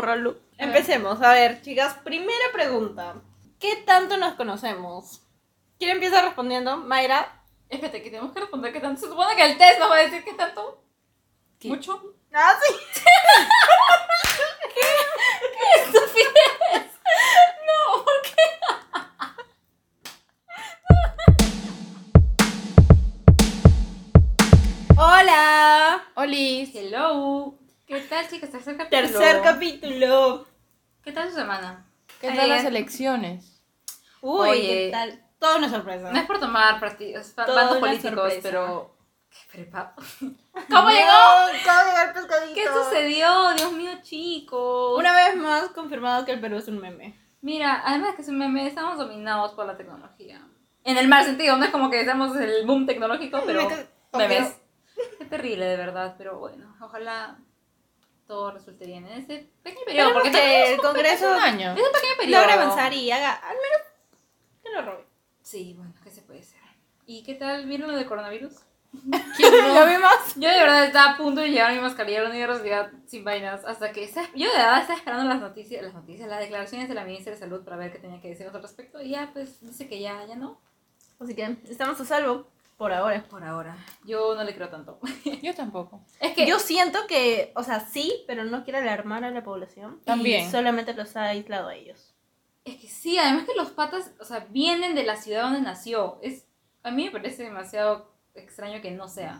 bórralo. Empecemos. A ver, chicas, primera pregunta. ¿Qué tanto nos conocemos? ¿Quién empieza respondiendo? Mayra. Espérate, que tenemos que responder qué tanto. Se supone que el test nos va a decir qué tanto. ¿Qué? ¿Mucho? Ah, sí. ¡Estupidez! No, ¿por qué? Hola. Olis. Hello. ¿Qué tal, chicas? Tercer capítulo. Tercer capítulo. ¿Qué tal su semana? ¿Qué Ay, tal las elecciones? Uy, Oye. ¿qué tal? Todo una sorpresa. No es por tomar partidos, bandos políticos, sorpresa. pero. ¿Qué prepa? ¿Cómo ¿Cómo llegó? ¿Cómo llegó el pescadito? ¿Qué sucedió? Dios mío, chicos. Una vez más confirmado que el Perú es un meme. Mira, además que es un meme, estamos dominados por la tecnología. En el mal sentido, no es como que seamos el boom tecnológico, pero Meme- memes. Qué terrible, de verdad, pero bueno, ojalá todo resulte bien en ese pequeño periodo. Pero Porque el Congreso Un año. es un pequeño periodo. logra avanzar y haga al menos que lo robe. Sí, bueno, ¿qué se puede hacer? ¿Y qué tal? ¿Vieron lo del coronavirus? ¿Quién ¿Lo vimos? Yo de verdad estaba a punto de llevar mi mascarilla a la universidad sin vainas hasta que estaba- yo de verdad estaba esperando las noticias, las noticias, las declaraciones de la ministra de salud para ver qué tenía que decir al respecto y ya pues dice que ya, ya no, Así que estamos a salvo por ahora. por ahora. Yo no le creo tanto. Yo tampoco. Es que Yo siento que, o sea, sí, pero no quiere alarmar a la población. También. Y solamente los ha aislado a ellos. Es que sí, además que los patas, o sea, vienen de la ciudad donde nació. Es, a mí me parece demasiado extraño que no sea.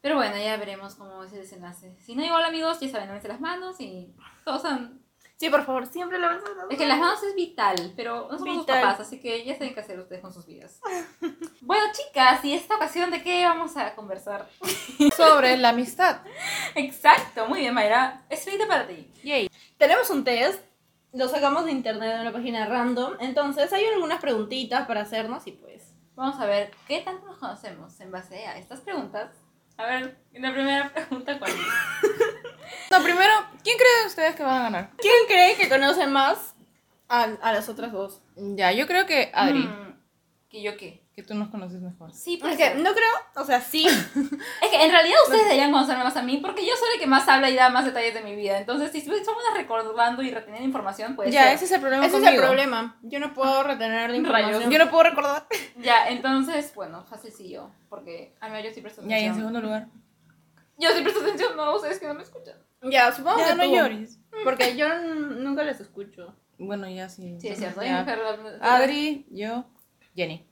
Pero bueno, ya veremos cómo es el desenlace. Si no, igual amigos, ya saben, lávense las manos y todos han... Sí, por favor, siempre lo vas a Es que las manos es vital, pero no somos sus Vital. papás, así que ya saben qué hacer ustedes con sus vidas. bueno, chicas, y esta ocasión, ¿de qué vamos a conversar? Sobre la amistad. Exacto, muy bien, Mayra. Es para ti. Yay. Tenemos un test, lo sacamos de internet de una página random. Entonces, hay algunas preguntitas para hacernos y pues. Vamos a ver, ¿qué tanto nos conocemos en base a estas preguntas? A ver, la primera pregunta, ¿cuál es? No, primero, ¿quién cree de ustedes que van a ganar? ¿Quién cree que conoce más a, a las otras dos? Ya, yo creo que Adri, Mm, ¿Que yo qué? Que tú nos conoces mejor. Sí, Es pues. que no creo, o sea, sí. Es que en realidad ustedes deberían conocerme más a mí porque yo soy la que más habla y da más detalles de mi vida. Entonces, si buenas recordando y reteniendo información, pues. ya, ese es el problema Ese es el problema. Yo no puedo retener la información. Rayos. Yo no puedo recordar. Ya, entonces, bueno, fácil sí yo. Porque a mí yo sí presto Ya, y en atención. segundo lugar. Yo sí presto atención, no, ustedes que no me escuchan. Ya, supongo Ya, que no tú, llores. Porque yo nunca les escucho. Bueno, ya sí. Sí, es cierto. hay ya. mujer- Adri, yo, Jenny.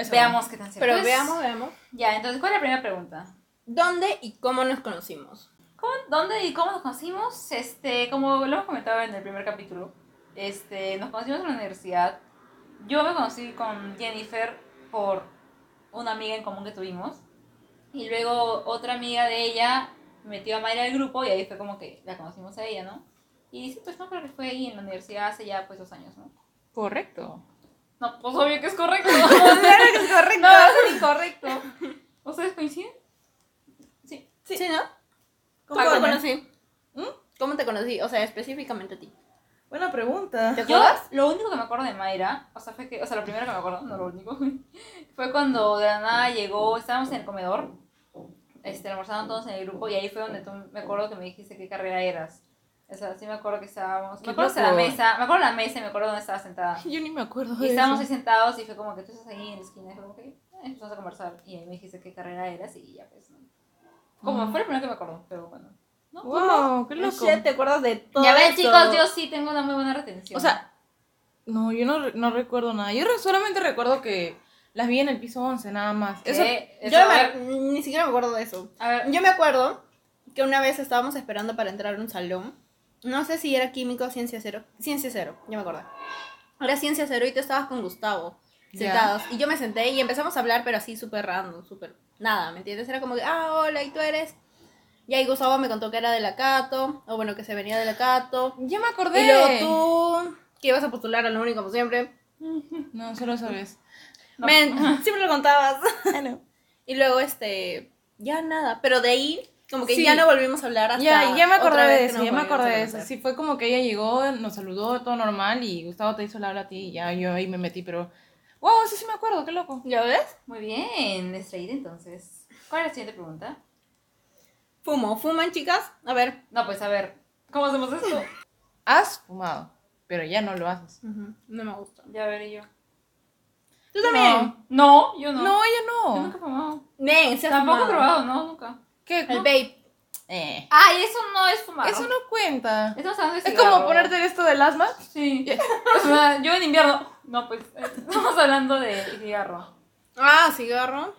Eso. Veamos qué tan cierto Pero es. veamos, veamos. Ya, entonces, ¿cuál es la primera pregunta? ¿Dónde y cómo nos conocimos? ¿Cómo, ¿Dónde y cómo nos conocimos? Este, como lo hemos comentado en el primer capítulo, este, nos conocimos en la universidad. Yo me conocí con Jennifer por una amiga en común que tuvimos. Y luego otra amiga de ella metió a Mayra al grupo y ahí fue como que la conocimos a ella, ¿no? Y sí, pues no creo que fue ahí en la universidad hace ya pues dos años, ¿no? Correcto. No, pues obvio que es correcto. Claro que es correcto. no, es incorrecto. ¿Ustedes coinciden? Sí. Sí, ¿no? ¿Cómo te ¿no? conocí? ¿Mm? ¿Cómo te conocí? O sea, específicamente a ti. Buena pregunta. ¿Te Yo, acuerdas? lo único que me acuerdo de Mayra, o sea, fue que, o sea, lo primero que me acuerdo, no lo único, fue cuando de la nada llegó, estábamos en el comedor, este, almorzaban todos en el grupo y ahí fue donde tú me acuerdo que me dijiste qué carrera eras. O sea, sí me acuerdo que estábamos, me acuerdo de la mesa, me acuerdo de la mesa y me acuerdo dónde estaba sentada. Yo ni me acuerdo Y de estábamos ahí sentados y fue como que tú estás ahí en la esquina y fue como que eh, empezamos a conversar y ahí me dijiste qué carrera eras y ya pues, ¿no? Como Mm. fue lo primero que me acuerdo, pero bueno. ¿No? Wow, qué loco. Shit, ¿Te acuerdas de todo Ya ven esto? chicos, yo sí tengo una muy buena retención. O sea, no, yo no, no recuerdo nada. Yo solamente recuerdo que las vi en el piso 11, nada más. ¿Qué? Eso, Eso, Yo me- ni siquiera me acuerdo de eso. a ver, Yo me acuerdo que una vez estábamos esperando para entrar a un salón. No sé si era químico o ciencia cero. Ciencia cero, ya me acuerdo. Era ciencia cero y tú estabas con Gustavo. Sentados. Y yo me senté y empezamos a hablar, pero así súper random, súper. Nada, ¿me entiendes? Era como que, ah, hola, ¿y tú eres? Y ahí Gustavo me contó que era de la Cato, o bueno, que se venía de la Cato. ya me acordé. Y luego tú, que ibas a postular a la única como siempre. No, solo sabes. No. Men, siempre lo contabas. Ah, no. Y luego, este, ya nada. Pero de ahí, como que Sí. ya no volvimos a hablar hasta Ya, ya me acordé de eso, ya me acordé de eso. Sí, fue como que ella llegó, nos saludó, todo normal, y Gustavo te hizo la habla a ti, y ya yo ahí me metí, pero... Wow, eso sí me acuerdo, qué loco. ¿Ya ves? Muy bien, distraída entonces. ¿Cuál es la siguiente pregunta? Fumo, ¿fuman chicas? A ver, No, pues a ver, ¿cómo hacemos esto? has fumado, pero ya no lo haces. No me gusta. Ya veré yo. ¿Tú también? No, yo no. No, ya Yo no. nunca he fumado. Nen, se ha Tampoco he probado, no, nunca. ¿Qué? El vape. Eh. Ay, eso no es fumar. Eso no cuenta. Estamos hablando de Es como cigarro. ponerte esto del asma. Sí. Ya. O sea, yo en invierno. No, pues. eh, Estamos hablando de cigarro. Ah, cigarro.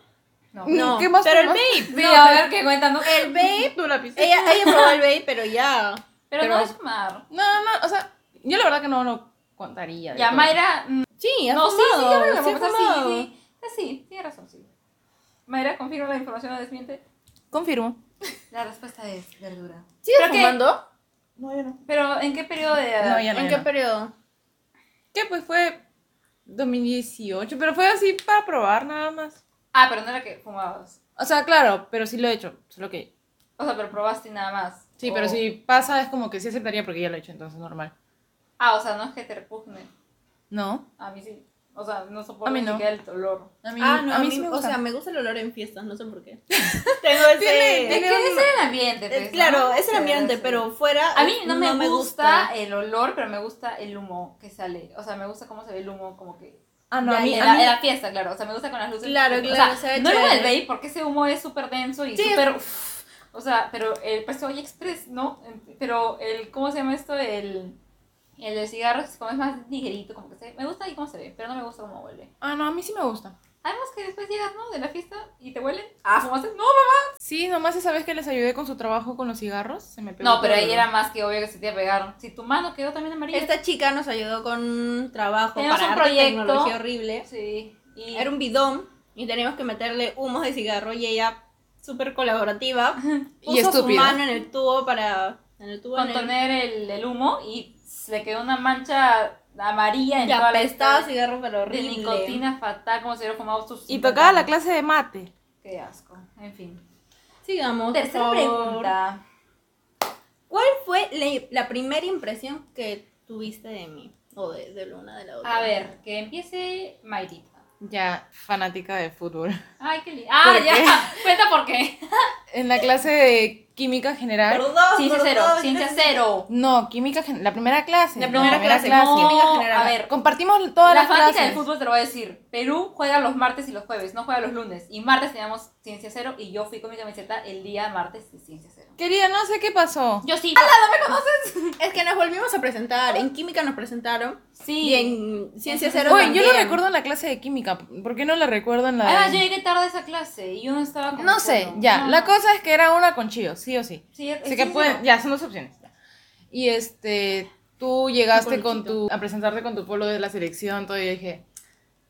No. No, ¿Qué más pero el fumas? vape. Sí, no, a ver qué cuentan. ¿no? El vape. Tu lápiz. Ella, ella probó el vape, pero ya. Pero, pero- no es fumar. No, no, o sea, yo la verdad que no lo contaría. de Ya, todo. Mayra. mm, Sí, has No, sí, sí, fumado, sí sí, fumado. sí. Ah, Sí, tiene razón, sí. Mayra, confirma la información o desmiente. Confirmo. La respuesta es verdura. ¿Sigues ¿Pero qué? fumando? No, ya no. Pero, ¿en qué periodo de edad? No, ya no. ¿En ya qué no. periodo? ¿Qué? Pues fue 2018, pero fue así para probar nada más. Ah, pero no era que fumabas. O sea, claro, pero sí lo he hecho, solo que... O sea, pero probaste y nada más. Sí, O- pero si pasa es como que sí aceptaría porque ya lo he hecho, entonces normal. Ah, o sea, no es que te repugne. No, A mí sí. O sea, no soporto A mí ni no. siquiera el olor. a mí, ah, no, a mí sí me o gusta. sea, me gusta el olor en fiestas, no sé por qué. Tengo ese... Tiene- Es tiene que un- ese es el ambiente, Eh, pues, claro, ¿no? es el ambiente, sí. pero fuera A mí no, me, gusta, el olor, pero me gusta el humo que sale. O sea, me gusta cómo se ve el humo, como que... Ah, no, Ya, a mí... en, a la, mí- la fiesta, claro. O sea, me gusta con las luces. Claro, o claro, sea, se ve no el humo del chévere. vape, porque ese humo es súper denso y súper... O sea, pero el precio Express, ¿no? Pero el... ¿Cómo se llama esto? El... El de cigarros, como es más ligerito, como que se ve. Me gusta y cómo se ve, pero no me gusta cómo huele. Ah, no, a mí sí me gusta. Además que después llegas, ¿no? De la fiesta y te huelen. Ah. ¿Fumaste? No, mamá. Sí, nomás esa vez que les ayudé con su trabajo con los cigarros, se me pegó No, pero ahí era más que obvio que se te iba a pegar. Si tu mano quedó también amarilla. Esta chica nos ayudó con un trabajo Tenemos para un arte proyecto. tecnología horrible. Sí. Y... Era un bidón y teníamos que meterle humos de cigarro y ella, súper colaborativa, puso Y su estúpida. mano en el tubo para... En el tubo en el- contener el, el humo y le quedó una mancha amarilla en Y toda la cigarro, pero de horrible. nicotina fatal, como si hubiera fumado sus Y 50 tocaba la clase de mate. Qué asco. En fin. Sigamos, por Tercera favor. pregunta. ¿Cuál fue la, la primera impresión que tuviste de mí? O de, de una de la otra. A ver, que empiece Mayrita. Ya, fanática de fútbol. Ay, qué lindo. Ah, ¿Por ya. qué? Cuenta por qué. En la clase de química general. Perdón, Ciencia cero. perdón, Ciencia no- cero. No, química gen- la primera clase. La primera clase, No, química general. A ver, Compartimos todas la las fanática clases. del fútbol te lo voy a decir. Perú juega los martes y los jueves, no juega los lunes. Y martes teníamos Ciencia Cero y yo fui con mi camiseta el día martes de Ciencia Cero. Querida, no sé qué pasó. Yo sí. Es que nos volvimos a presentar. En química nos presentaron. Sí. Y en ciencia cero Oye, yo lo recuerdo en la clase de química. ¿Por qué no la recuerdo en la de- Además, yo llegué tarde a esa clase y yo no estaba como No sé, ya. No, La no. cosa es que era una con Chío, sí o sí. Sí, Así que pueden, ya, son dos opciones. Y este, tú llegaste con tu, a presentarte con tu polo de la selección, todo, y yo dije,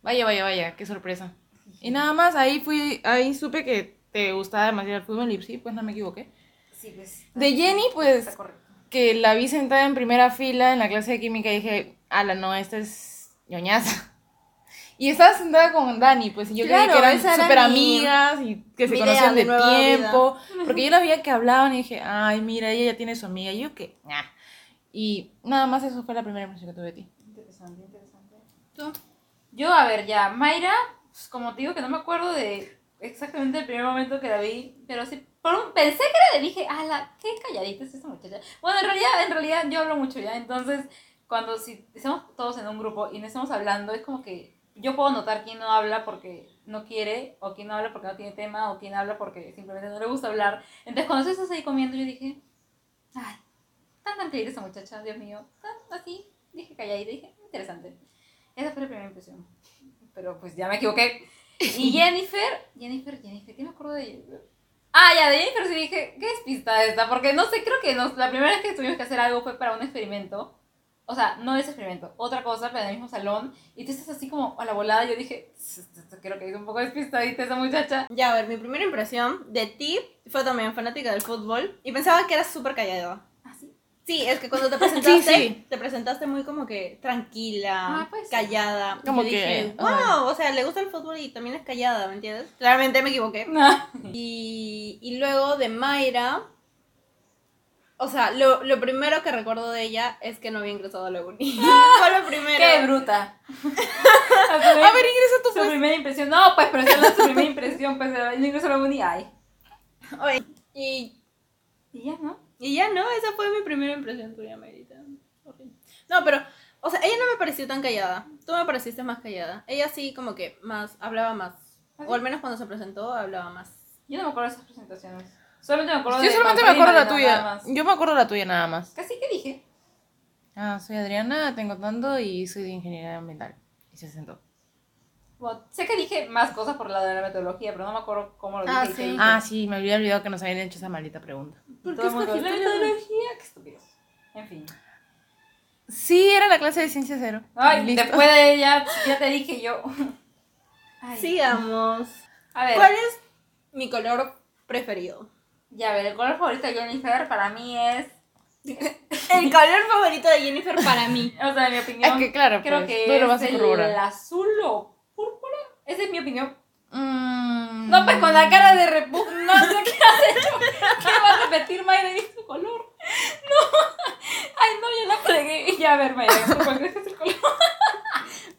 vaya, vaya, vaya, qué sorpresa. Y nada más, ahí fui, ahí supe que te gustaba demasiado el fútbol y sí, pues no me equivoqué. Sí, pues, De Jenny, pues, que la vi sentada en primera fila en la clase de química y dije, ala, no, esta es ñoñaza. Y estaba sentada con Dani, pues, y yo Claro, creí que eran era súper mi- amigas y que se conocían idea de tiempo. Porque yo la veía que hablaban y dije, ay, mira, ella ya tiene su amiga. Y yo que, nah. Y nada más eso fue la primera impresión que tuve de ti. Interesante, interesante. ¿Tú? Yo, a ver, ya, Mayra, pues, como te digo que no me acuerdo de exactamente el primer momento que la vi, pero sí, por un, pensé que era de dije, ala, qué calladita es esta muchacha. Bueno, en realidad, en realidad yo hablo mucho ya, entonces cuando si estamos todos en un grupo y no estamos hablando, es como que yo puedo notar quién no habla porque no quiere, o quién no habla porque no tiene tema, o quién habla porque simplemente no le gusta hablar. Entonces cuando tú estás ahí comiendo, yo dije, ay, tan tranquila esa muchacha, Dios mío, tan así, dije calladita, dije, interesante. Esa fue la primera impresión. Pero pues ya me equivoqué. Y Jennifer, Jennifer, Jennifer, ¿qué me acuerdo de Jennifer? Ah, ya, de Jennifer sí dije, ¿qué despista esta? Porque no sé, creo que nos, la primera vez que tuvimos que hacer algo fue para un experimento. O sea, no ese experimento, otra cosa, pero en el mismo salón. Y tú estás así como a la volada. Yo dije, creo que es un poco despistadita esa muchacha. Ya, a ver, mi primera impresión de ti fue también fanática del fútbol y pensaba que eras súper callada. Así. Sí, es que cuando te presentaste, sí. te presentaste muy como que tranquila, Ah, pues sí. callada. Y Como yo que, dije, wow, o sea, le gusta el fútbol y también es callada, ¿me entiendes? Claramente me equivoqué. Y, y luego de Mayra, o sea, lo, lo primero que recuerdo de ella es que no había ingresado a la uni. fue lo primero. ¡Qué bruta! A ver, ingresa tú Su pues. primera impresión. No, pues, pero esa no es su primera impresión. Pues, no ingreso a la uni. Ay. Oye, y, Y ya, ¿no? y ya, ¿no? Esa fue mi primera impresión tuya, Mayrita. No, pero, o sea, ella no me pareció tan callada. Tú me pareciste más callada. Ella sí como que más, hablaba más. ¿Ah, O al menos cuando se presentó, hablaba más. Yo no me acuerdo de esas presentaciones. Solamente me acuerdo Yo de solamente me acuerdo la tuya. Yo me acuerdo la tuya nada más. Casi que dije. Ah, soy Adriana, tengo tanto y soy de ingeniería ambiental. Y se sentó. Bueno, sé que dije más cosas por la de la metodología, pero no me acuerdo cómo lo dije. Ah, y qué sí. dije. Ah, sí, me había olvidado que nos habían hecho esa maldita pregunta. ¿Por el mundo, la metodología, qué estúpido. En fin. Sí, era la clase de ciencia cero. Ay, Listo. después de ya, ya te dije yo. Ay. Sigamos. A ver, ¿Cuál es mi color preferido? Ya a ver, el color favorito de Jennifer para mí es. El color favorito de Jennifer para mí. O sea, en mi opinión. Es que claro, creo pues, que lo vas es a el, azul o púrpura. Esa es mi opinión. Mm. No, pues con la cara de repugno, no sé qué has hecho. ¿Qué va a repetir Mayra y su color? No. Ay, no, ya la fregué. Ya, a ver, Mayra, ¿tú ¿cuál crees que es el color?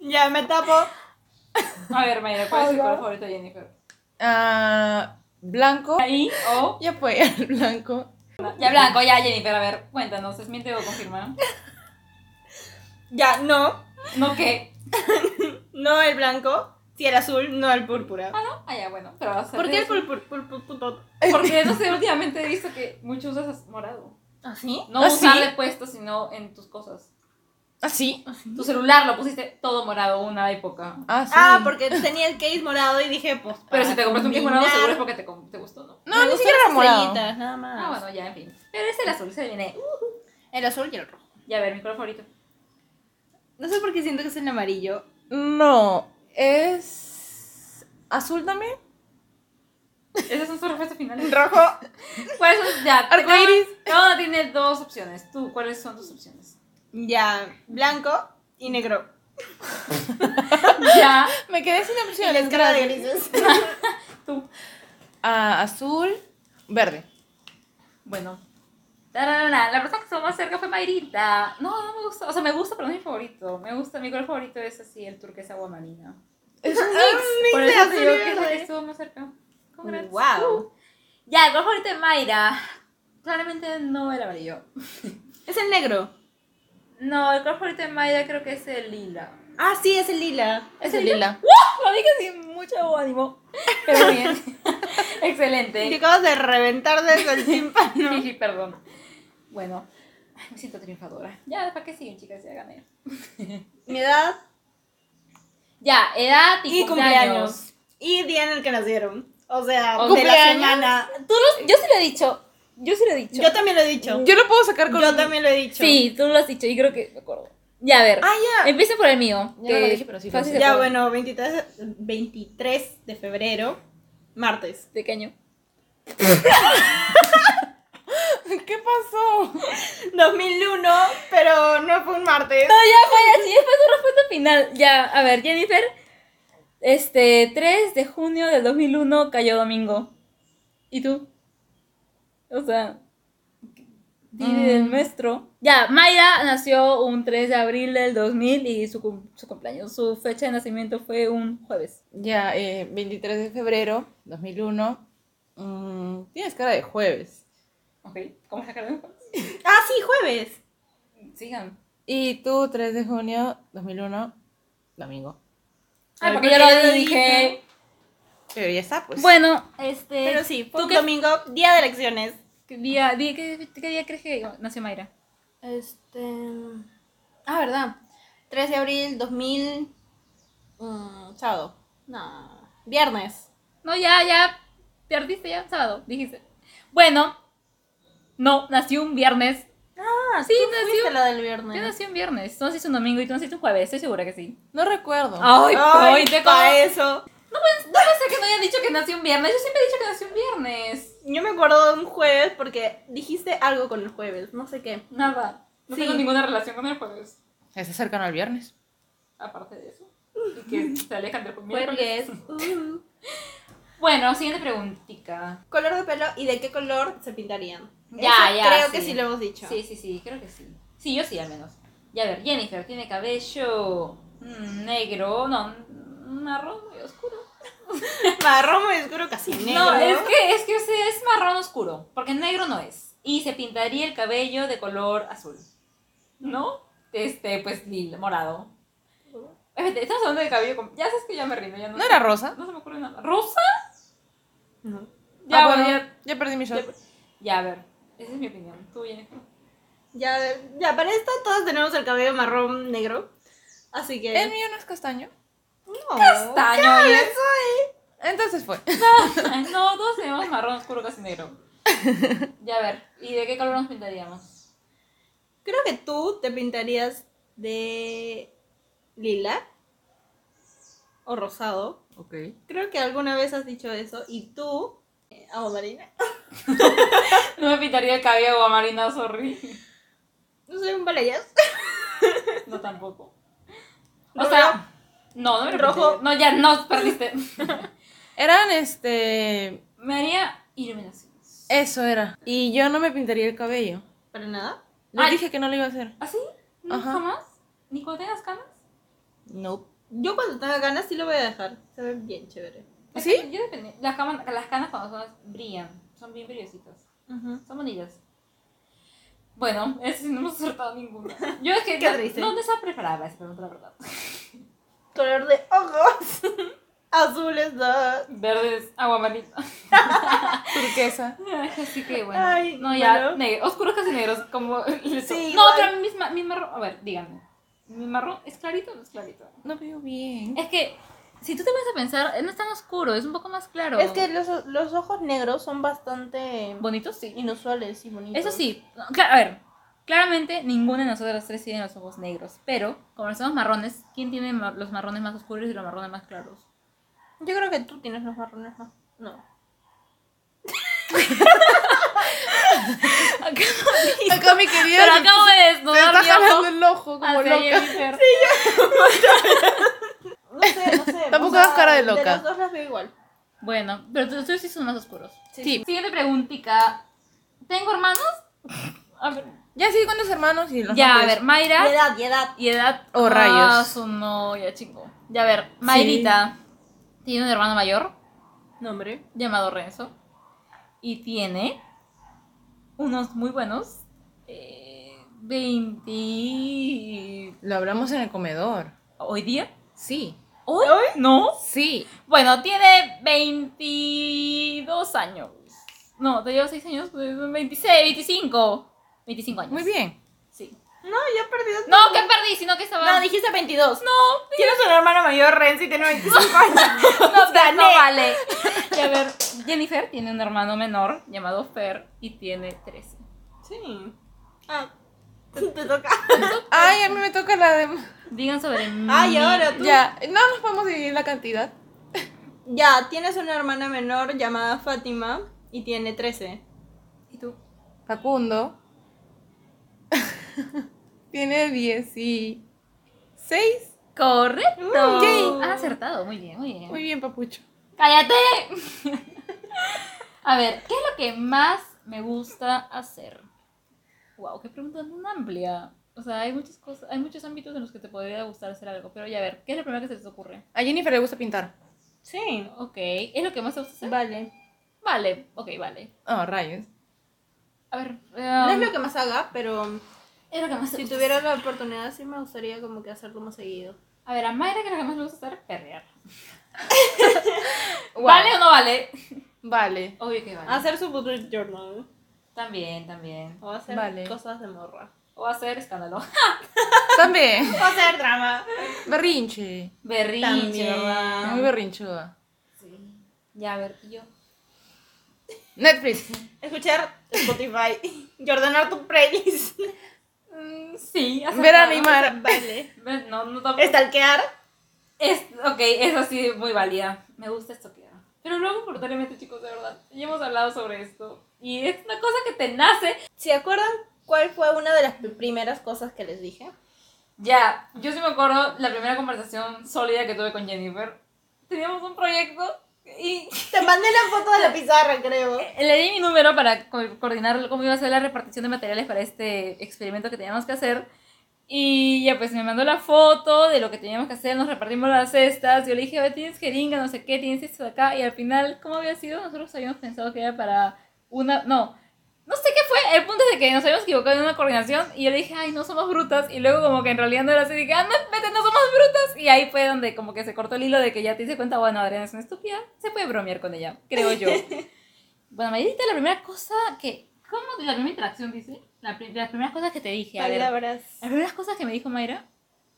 Ya, me tapo. A ver, Mayra, ¿cuál es el Hola. color favorito de Jennifer? Ah, blanco. Ahí o. Ya fue el blanco. Ya, blanco, ya, Jennifer, a ver, cuéntanos, ¿es miente o confirma? Ya, no. No, ¿qué? No el blanco. Sí, el azul, no el púrpura. Ah, no. Ah, ya, bueno, pero. o sea, ¿Por qué el púrpura? Porque, no sé, últimamente he visto que muchos usas morado. ¿Ah, sí? No ¿Ah, usar sí? de puesto, sino en tus cosas. Ah, sí. Tu celular lo pusiste todo morado una época. Ah, sí. Ah, porque tenía el case morado y dije, pues. Pero si te compraste un case morado, seguro es porque te, com- te gustó, ¿no? No, Me ni siquiera era morado. nada más. Ah, bueno, ya, en fin. Pero es el azul, se viene. El azul y el rojo. Ya, a ver, mi color favorito. No sé por qué siento que es el amarillo. No, es azul también. Esas son sus respuestas finales. Rojo. ¿Cuáles son? Ya, Arcoiris. cada uno tiene dos opciones. ¿Tú cuáles son tus opciones? Ya, blanco y negro. Ya, Me quedé sin Y la opciones. escala de gracias. grises. tú. Ah, azul, verde. Bueno. La persona que estuvo más cerca fue Mayrita. No, no me gusta. O sea, me gusta, pero no es mi favorito. Me gusta, mi color favorito es así, el turquesa agua marina. Es un Por de eso azul te digo y que es la que verde. estuvo más cerca. Congrats. Wow. Uh. Ya, el color favorito de Mayra. Claramente no el amarillo. Es el negro. No, el color favorito de Mayra creo que es el lila. Ah, sí, es el lila. Es el lila. Lo dije sin mucho ánimo. Pero bien. Te Excelente. acabas de reventar desde el tímpano. Jiji, perdón. Bueno, ay, me siento triunfadora. Ya, ¿para qué siguen, chicas? Ya gané. Mi edad Ya, edad y, y cumpleaños. Y día en el que nacieron. O sea, de la semana. Tú los- yo sí lo he dicho. Yo sí lo he dicho. Yo también lo he dicho. Yo lo puedo sacar con Yo también lo he dicho. Sí, tú lo has dicho y creo que me acuerdo. Ya, a ver. Ah, ya. Empieza por el mío. Ya que no lo dije, pero sí fácil Ya, bueno, 23, 23 de febrero, martes. ¿De qué año? ¿Qué pasó? 2001, pero no fue un martes. No, ya fue así, después su respuesta final. Ya, a ver, Jennifer. Este, 3 de junio del 2001 cayó domingo. ¿Y tú? O sea, del Mm. nuestro. Ya, Mayra nació un 3 de abril del 2000 y su, cum- su cumpleaños, su fecha de nacimiento fue un jueves. Ya, eh, 23 de febrero, 2001. Mm, tienes cara de jueves. Ok, ¿cómo se jueves? Ah, sí, jueves. Sigan. Y tú, 3 de junio, 2001, domingo. Ay, porque ya lo dije. Pero ya está, pues. Bueno, este. Pero sí, fue ¿tú un qué, domingo, día de elecciones. Qué día, qué, qué día crees que nació Mayra? Este. Ah, ¿verdad? 3 de abril 2000. mm, sábado. No. Viernes. No, ya, ya. Perdiste ya, sábado, dijiste. Bueno, no, nació un viernes. Ah, Sí, tú nació- la del Yo viernes. nací un viernes. Tú naciste un domingo y tú naciste un jueves, estoy segura que sí. No recuerdo. Ay, Ay, ay, te pa' como- eso. No puede ser que no hayan dicho que nació un viernes. Yo siempre he dicho que nació un viernes. Yo me acuerdo de un jueves porque dijiste algo con el jueves, no sé qué. Nada. No Sí. tengo ninguna relación con el jueves. Está cercano al viernes. Aparte de eso. Y que se alejan del Jueves. miércoles. Uh. Bueno, siguiente preguntita. Color de pelo y de qué color se pintarían. Ya, Eso ya, Creo sí. que sí lo hemos dicho. Sí, sí, sí, creo que sí. Sí, yo sí, al menos. Ya a ver, Jennifer tiene cabello mm, negro, no, marrón muy oscuro. Marrón muy oscuro, casi negro. No, es que, es que o sea, es marrón oscuro, porque negro no es. Y se pintaría el cabello de color azul. ¿No? Este, pues lila, morado. Espérate, Estamos hablando de cabello. con- Ya sabes que ya me rindo. Ya no, ¿No era rosa? No se me ocurre nada. ¿Rosa? No. Ya, Ah, bueno, bueno, ya. ya perdí mi shot. Ya, ya, a ver. Esa es mi opinión. Tú, Jennifer. Ya, ya, para esto todos tenemos el cabello marrón negro. Así que. ¿El mío no es castaño? No. Castaño, ¿eh? Entonces fue. Ay, No, todos tenemos marrón oscuro, casi negro. Ya, a ver. ¿Y de qué color nos pintaríamos? Creo que tú te pintarías de lila o rosado. Ok. Creo que alguna vez has dicho eso. Y tú, eh, agua marina. No me pintaría el cabello aguamarina, sorry. No soy un balayas. No, tampoco. O sea, no, no me Rojo. No, ya, no, perdiste. Eran este. Me haría iluminaciones. Eso era. Y yo no me pintaría el cabello. Para nada. Les Ay. dije que no lo iba a hacer. ¿Así? ¿No Ajá. jamás? ¿Ni cuando tengas canas? No. Yo cuando tenga ganas sí lo voy a dejar. Se ve bien chévere. ¿Sí? Yo depende. Las, camas- las canas cuando son brillan. Son bien brillositas. Son bonitas. Bueno, ese sí no hemos acertado ninguna. Yo es que Qué no, triste. no estaba preparada para esa pregunta, la verdad. Color de ojos. Azules dos. Verdes, agua marina. Turquesa. Así que bueno. Ay, no, ya, bueno. negro, oscuros casi negros, como... Sí, no, igual. pero mi, ma- mi marrón, a ver, díganme. ¿Mi marrón es clarito o no es clarito? No veo bien. Es que, si tú te vas a pensar, no es tan oscuro, es un poco más claro. Es que los, los ojos negros son bastante ¿Bonitos? Sí. inusuales y bonitos. Eso sí, no, cla- a ver, claramente ninguna de nosotras tres tiene los ojos negros, pero como somos marrones, ¿quién tiene ma- los marrones más oscuros y los marrones más claros? Yo creo que tú tienes los marrones más. No. Acá mi querida. Pero acabo de desnudar está ojo jalando el ojo como hacia loca. Jennifer. No sé, no sé. Tampoco das cara de loca. los dos las veo igual. Bueno, pero tú, tú sí son más oscuros. Sí. Siguiente preguntita. ¿Tengo hermanos? A ver. Ya sí, ¿cuántos hermanos? Y los Ya, a ver, Mayra. Y edad, y edad. Y edad. Oh, Ah, rayos. su no, ya chingo. Ya, a ver, Mayrita tiene un hermano mayor Nombre. llamado Renzo. Y tiene unos muy buenos. Eh, 20. Lo hablamos en el comedor. ¿Hoy día? Sí. ¿Hoy? ¿No? Sí. Bueno, tiene 22 años. No, te llevo 6 años, pues, 26, 25. 25 años. Muy bien. Sí. No, ya perdí. No, ¿qué perdí? Sino que estaba. No, dijiste 22. No, Tienes un hermano mayor, Renzi, tiene 25 años. no, no vale. Y a ver, Jennifer tiene un hermano menor llamado Fer y tiene 13. Sí. Ah, te toca. Ay, a mí me toca la de. Digan sobre mí. Ay, ahora tú. Ya, no nos podemos dividir la cantidad. Ya, tienes una hermana menor llamada Fátima y tiene 13. ¿Y tú? Facundo. Tiene 16. Correcto. Yay. Has acertado, muy bien, muy bien. Muy bien, papucho. ¡Cállate! A ver, ¿qué es lo que más me gusta hacer? Wow, qué pregunta tan amplia. O sea, hay muchas cosas, hay muchos ámbitos en los que te podría gustar hacer algo. Pero ya a ver, ¿qué es lo primero que se te ocurre? A Jennifer le gusta pintar. Sí. Ok, ¿es lo que más te gusta hacer? Vale. Vale, ok, vale. Oh, rayos. A ver, No es um, lo que más haga, pero es lo que más te si tuviera la oportunidad sí me gustaría como que hacerlo más seguido. A ver, a Mayra, ¿qué es lo que más le gusta hacer? Perrear. Wow. ¿Vale o no vale? Vale. Obvio que vale. Hacer su bullet journal. También, también. O hacer Vale. cosas de morra. O hacer escándalo. También. O hacer drama. Berrinche. Berrinche, También. ¿verdad? Muy berrinchuda. Sí. Ya, a ver, ¿y yo? Netflix. Escuchar Spotify. Y ordenar tu playlist. Sí, Ver animar. Vale. No, no tampoco. Stalkear. Es, ok, eso sí, muy válida. Me gusta esto que Pero luego, voluntariamente, chicos, de verdad. Ya hemos hablado sobre esto. Y es una cosa que te nace. ¿Se acuerdan cuál fue una de las primeras cosas que les dije? Ya, yo sí me acuerdo la primera conversación sólida que tuve con Jennifer. Teníamos un proyecto y Te mandé la foto de la pizarra, creo. le di mi número para co- coordinar cómo iba a ser la repartición de materiales para este experimento que teníamos que hacer. Y ya pues me mandó la foto de lo que teníamos que hacer, nos repartimos las cestas. Yo le dije, tienes jeringa, no sé qué, tienes esto acá. Y al final, ¿cómo había sido? Nosotros habíamos pensado que era para una... No, no sé qué fue? El punto es de que nos habíamos equivocado en una coordinación y yo le dije, ay, no somos brutas. Y luego como que en realidad no era así, dije, ah, no, vete, no somos brutas. Y ahí fue donde como que se cortó el hilo de que ya te hice cuenta, bueno, Adriana es una estúpida, se puede bromear con ella, creo yo. bueno, Mayrita, la primera cosa que... ¿Cómo? La primera interacción, dice. La pri- las primeras cosas que te dije, a ver. Palabras. Las primeras cosas que me dijo Mayra.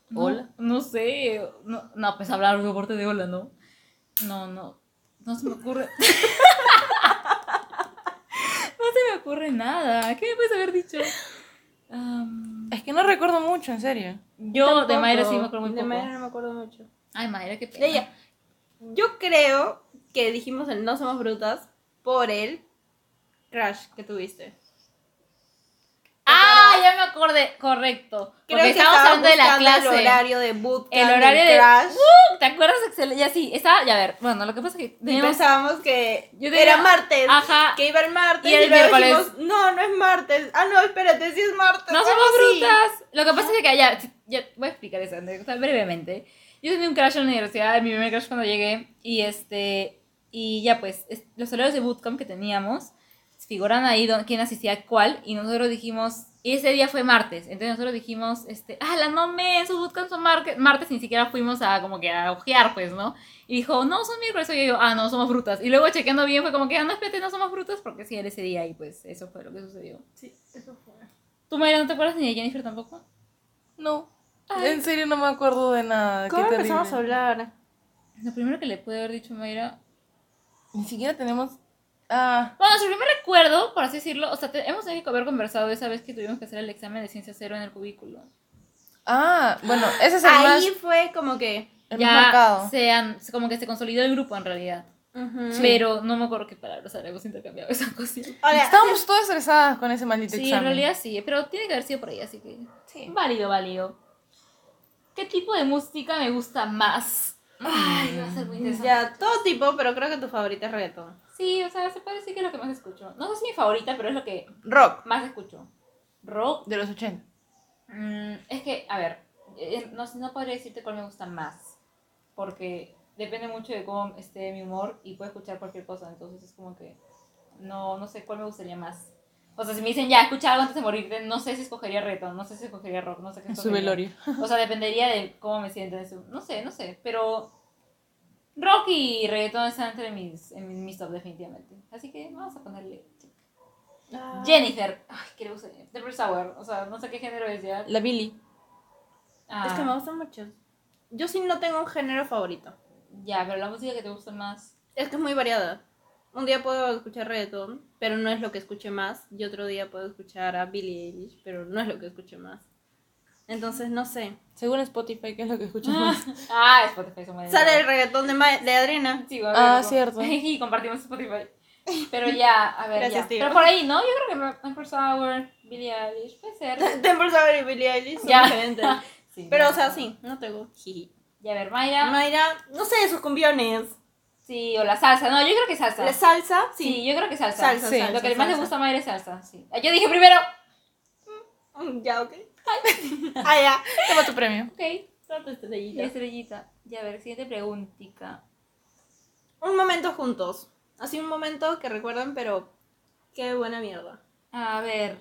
no- Hola. No sé. No, no pues hablar de parte de hola, ¿no? No, no. No se me ocurre. ocurre nada. ¿Qué me puedes haber dicho? Am, Es que no recuerdo mucho, en serio. yo de Mayra sí me acuerdo muy De poco. Mayra no me acuerdo mucho. Ay, Mayra, qué pena. De ella. Yo creo que dijimos el No Somos Brutas por el crash que tuviste. Ah, ya me acordé. Correcto. Creo Porque que estábamos estaba hablando de la clase. El horario de bootcamp, El horario del de- crash. ¿Te acuerdas? Excelente. Ya sí. Estaba, ya a ver. Bueno, lo que pasa es que Y teníamos- pensábamos que Yo tenía- era martes. Ajá. Que iba el martes. Y Y, el luego miércoles. dijimos, no, no es martes. Ah, no, espérate, sí es martes. No somos así. brutas. Lo que pasa es que ya, ya voy a explicar esa anécdota brevemente. Yo tenía un crash en la universidad, mi primer crash cuando llegué, y este, y ya pues, es- los horarios de bootcamp que teníamos figuran ahí don- quién asistía a cuál, y nosotros dijimos, y ese día fue martes, entonces nosotros dijimos, este, ah, la no me, sus bootcamps son marque- martes, ni siquiera fuimos a como que a ojear, pues, ¿no? Y dijo, no, son miércoles, y yo, ah, no, somos frutas. Y luego chequeando bien fue como que, ah, no, espérate, no somos frutas, porque sí, era ese día, y pues, eso fue lo que sucedió. Sí, eso fue. ¿Tú, Mayra, no te acuerdas ni de Jennifer tampoco? No. Ay. En serio no me acuerdo de nada. ¿Cómo Qué empezamos a hablar? Lo primero que le pude haber dicho a Mayra. Ni siquiera tenemos. Ah, Bueno, su primer recuerdo, por así decirlo, o sea, te- hemos tenido que haber conversado esa vez que tuvimos que hacer el examen de ciencia cero en el cubículo. ah, bueno, ese es el Ahí más, fue como que. el ya marcado. se han- como que se consolidó el grupo en realidad. ujú. Pero no me acuerdo qué palabras habíamos intercambiado esa. Ahora, Estábamos todas estresadas con ese maldito Sí, en examen. realidad sí, pero tiene que haber sido por ahí, así que. Sí. Válido, válido. ¿Qué tipo de música me gusta más? Ay, va a ser muy interesante. ya, todo tipo, pero creo que tu favorita es reggaetón. Sí, o sea, se puede decir que es lo que más escucho. No sé si es mi favorita, pero es lo que Rock, más escucho. Rock de los 80. Mm, es que, a ver, eh, no, no podría decirte cuál me gusta más, porque depende mucho de cómo esté mi humor y puedo escuchar cualquier cosa, entonces es como que no, no sé cuál me gustaría más. O sea, si me dicen ya, escucha algo antes de morirte, no sé si escogería reggaeton, no sé si escogería rock, no sé qué En su escogería. velorio. O sea, dependería de cómo me siento. No sé, no sé, pero rock y reggaeton están entre mis, en mis, mis top definitivamente. Así que vamos a ponerle... Jennifer. Ay, ¿qué le gusta? Pepper Sour. O sea, no sé qué género es ya. La Billy. Ah, Es que me gustan mucho. Yo sí no tengo un género favorito. Ya, pero la música que te gusta más. Es que es muy variada. Un día puedo escuchar reggaetón, pero no es lo que escuche más. Y otro día puedo escuchar a Billie Eilish, pero no es lo que escuche más. Entonces, no sé. Según Spotify, ¿qué es lo que escuchas más? Ah, Spotify Sale el reggaetón de, Ma- de Adriana. Sí, bueno, Ah, cierto. y compartimos Spotify. Pero ya, a ver, Gracias, ya. tío. Pero por ahí, ¿no? Yo creo que Pepper Sour, Billie Eilish, puede ser. Temple Sour y Billie Eilish son Ya. diferentes. Sí, Pero, no. o sea, sí, no tengo. Y a ver, Mayra. Mayra, no sé, sus cumbiones. Sí, o la salsa. No, yo creo que salsa. ¿La salsa? Sí, Sí. yo creo que salsa. Salsa, Sí. salsa. Lo que más le gusta a Mayra es salsa, sí. Ah, Yo dije primero. Mm, Ya, ok. Ah, ya. Toma tu premio. Ok, Tanta la estrellita. estrellita. Ya, a ver, siguiente preguntica. Un momento juntos. Así un momento que recuerdan, pero qué buena mierda. A ver.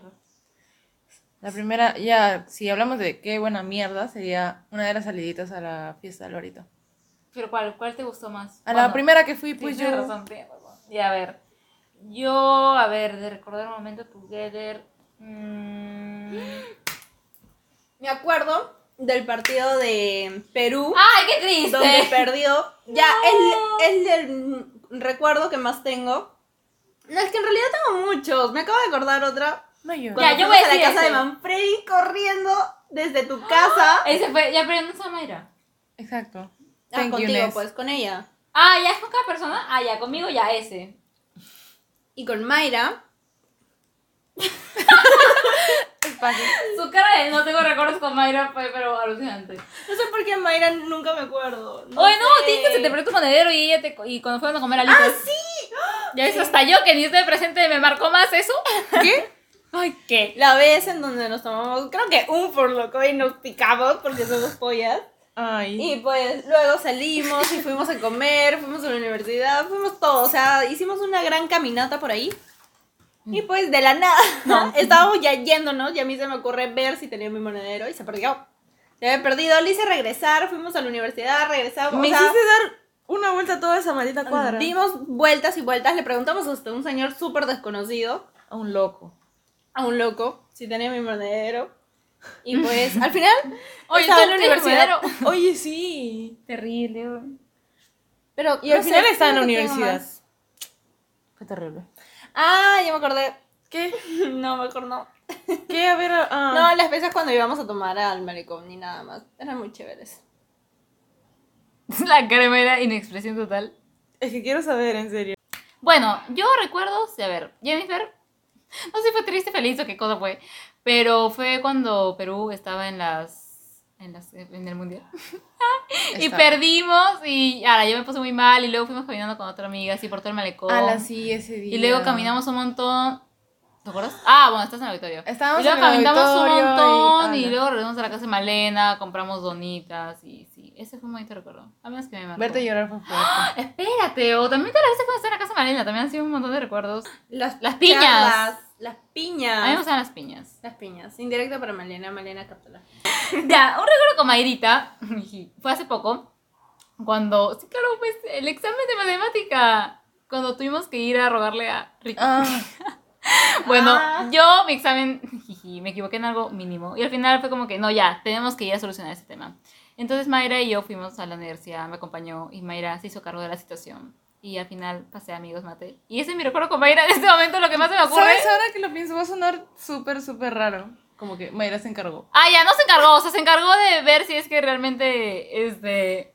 La primera, ya, si hablamos de qué buena mierda, sería una de las saliditas a la fiesta del Lorito. ¿Pero cuál? ¿Cuál te gustó más? A la primera que fui, pues yo. razón, tienes razón. Y a ver. Yo, a ver, de recordar un momento together. mm, Me acuerdo del partido de Perú, ¡Ay, qué triste! donde perdió. Ya, No. es, es el recuerdo que más tengo. No, es que en realidad tengo muchos. Me acabo de acordar otra. No yo. Ya, Cuando yo fuimos voy a a la decir casa de. Manfredi corriendo desde tu casa. Ese fue, ya, pero no es Mayra. Exacto. Ah, Thank you, contigo, Ness. pues, con ella. Ah, ya es con cada persona. Ah, ya, conmigo ya ese. Y con Mayra. Espacio. Su cara de no tengo recuerdos con Mayra fue, pero alucinante. No sé por qué Mayra nunca me acuerdo. Oye, no, tienes que se te perdió tu monedero y ella te y cuando fueron a comer alitas. ¡Ah, sí! Ya ves, hasta yo que ni estoy presente me marcó más eso. ¿Qué? Ay, ¿qué? La vez en donde nos tomamos, creo que un por loco y nos picamos porque somos pollas. Ay. Y pues luego salimos y fuimos a comer, fuimos a la universidad, fuimos todo. O sea, hicimos una gran caminata por ahí. Y pues de la nada, estábamos ya yéndonos y a mí se me ocurre ver si tenía mi monedero y se perdió. Se había perdido, le hice regresar, fuimos a la universidad, regresamos. Me o sea, hiciste dar una vuelta a toda esa maldita cuadra. dimos vueltas y vueltas, le preguntamos hasta un señor súper desconocido, A un loco. a un loco, si tenía mi monedero. Y pues al final Oye, estaba en la universidad. Oye, sí. Terrible. Pero, Y al no final estaba en la universidad. Fue terrible. Ah, ya me acordé. ¿Qué? No, mejor no. ¿Qué? A ver, ah. No, las veces cuando íbamos a tomar al malecón ni nada más. Eran muy chéveres. La cremera inexpresión total. Es que quiero saber, en serio. Bueno, yo recuerdo, sí, a ver, Jennifer, no sé si fue triste, feliz o qué cosa fue, pero fue cuando Perú estaba en las, en, las, en el mundial. Y perdimos y ahora yo me puse muy mal y luego fuimos caminando con otra amiga así por todo el malecón. Ala, sí, ese día. y luego caminamos un montón. ¿Te acuerdas? Ah, bueno, estás en el auditorio. Estábamos y luego en el caminamos un montón y- luego regresamos a la casa de Malena, compramos donitas y sí, ese fue un bonito recuerdo. A menos que me marcó. Verte llorar fue fuerte. Espérate, o también te la vez cuando estaba en la casa de Malena, también han sido un montón de recuerdos. Las, Las piñas. charlas, las A mí me piñas. gustan las piñas. Las piñas. Indirecto para Malena. Malena, cáptala. Ya, un recuerdo con Mayrita, fue hace poco, cuando, sí, claro, pues el examen de matemática, cuando tuvimos que ir a rogarle a Rico. Ah, Bueno, Ah. yo mi examen, me equivoqué en algo mínimo. Y al final fue como que, no, ya, tenemos que ir a solucionar ese tema. Entonces Mayra y yo fuimos a la universidad, me acompañó y Mayra se hizo cargo de la situación. Y al final pasé a amigos mate. Y ese es mi recuerdo con Mayra en este momento, lo que más se me ocurre. ¿Sabes? Ahora que lo pienso, va a sonar súper, súper raro. Como que Mayra se encargó. Ah, ya, no se encargó, o sea, se encargó de ver si es que realmente, este,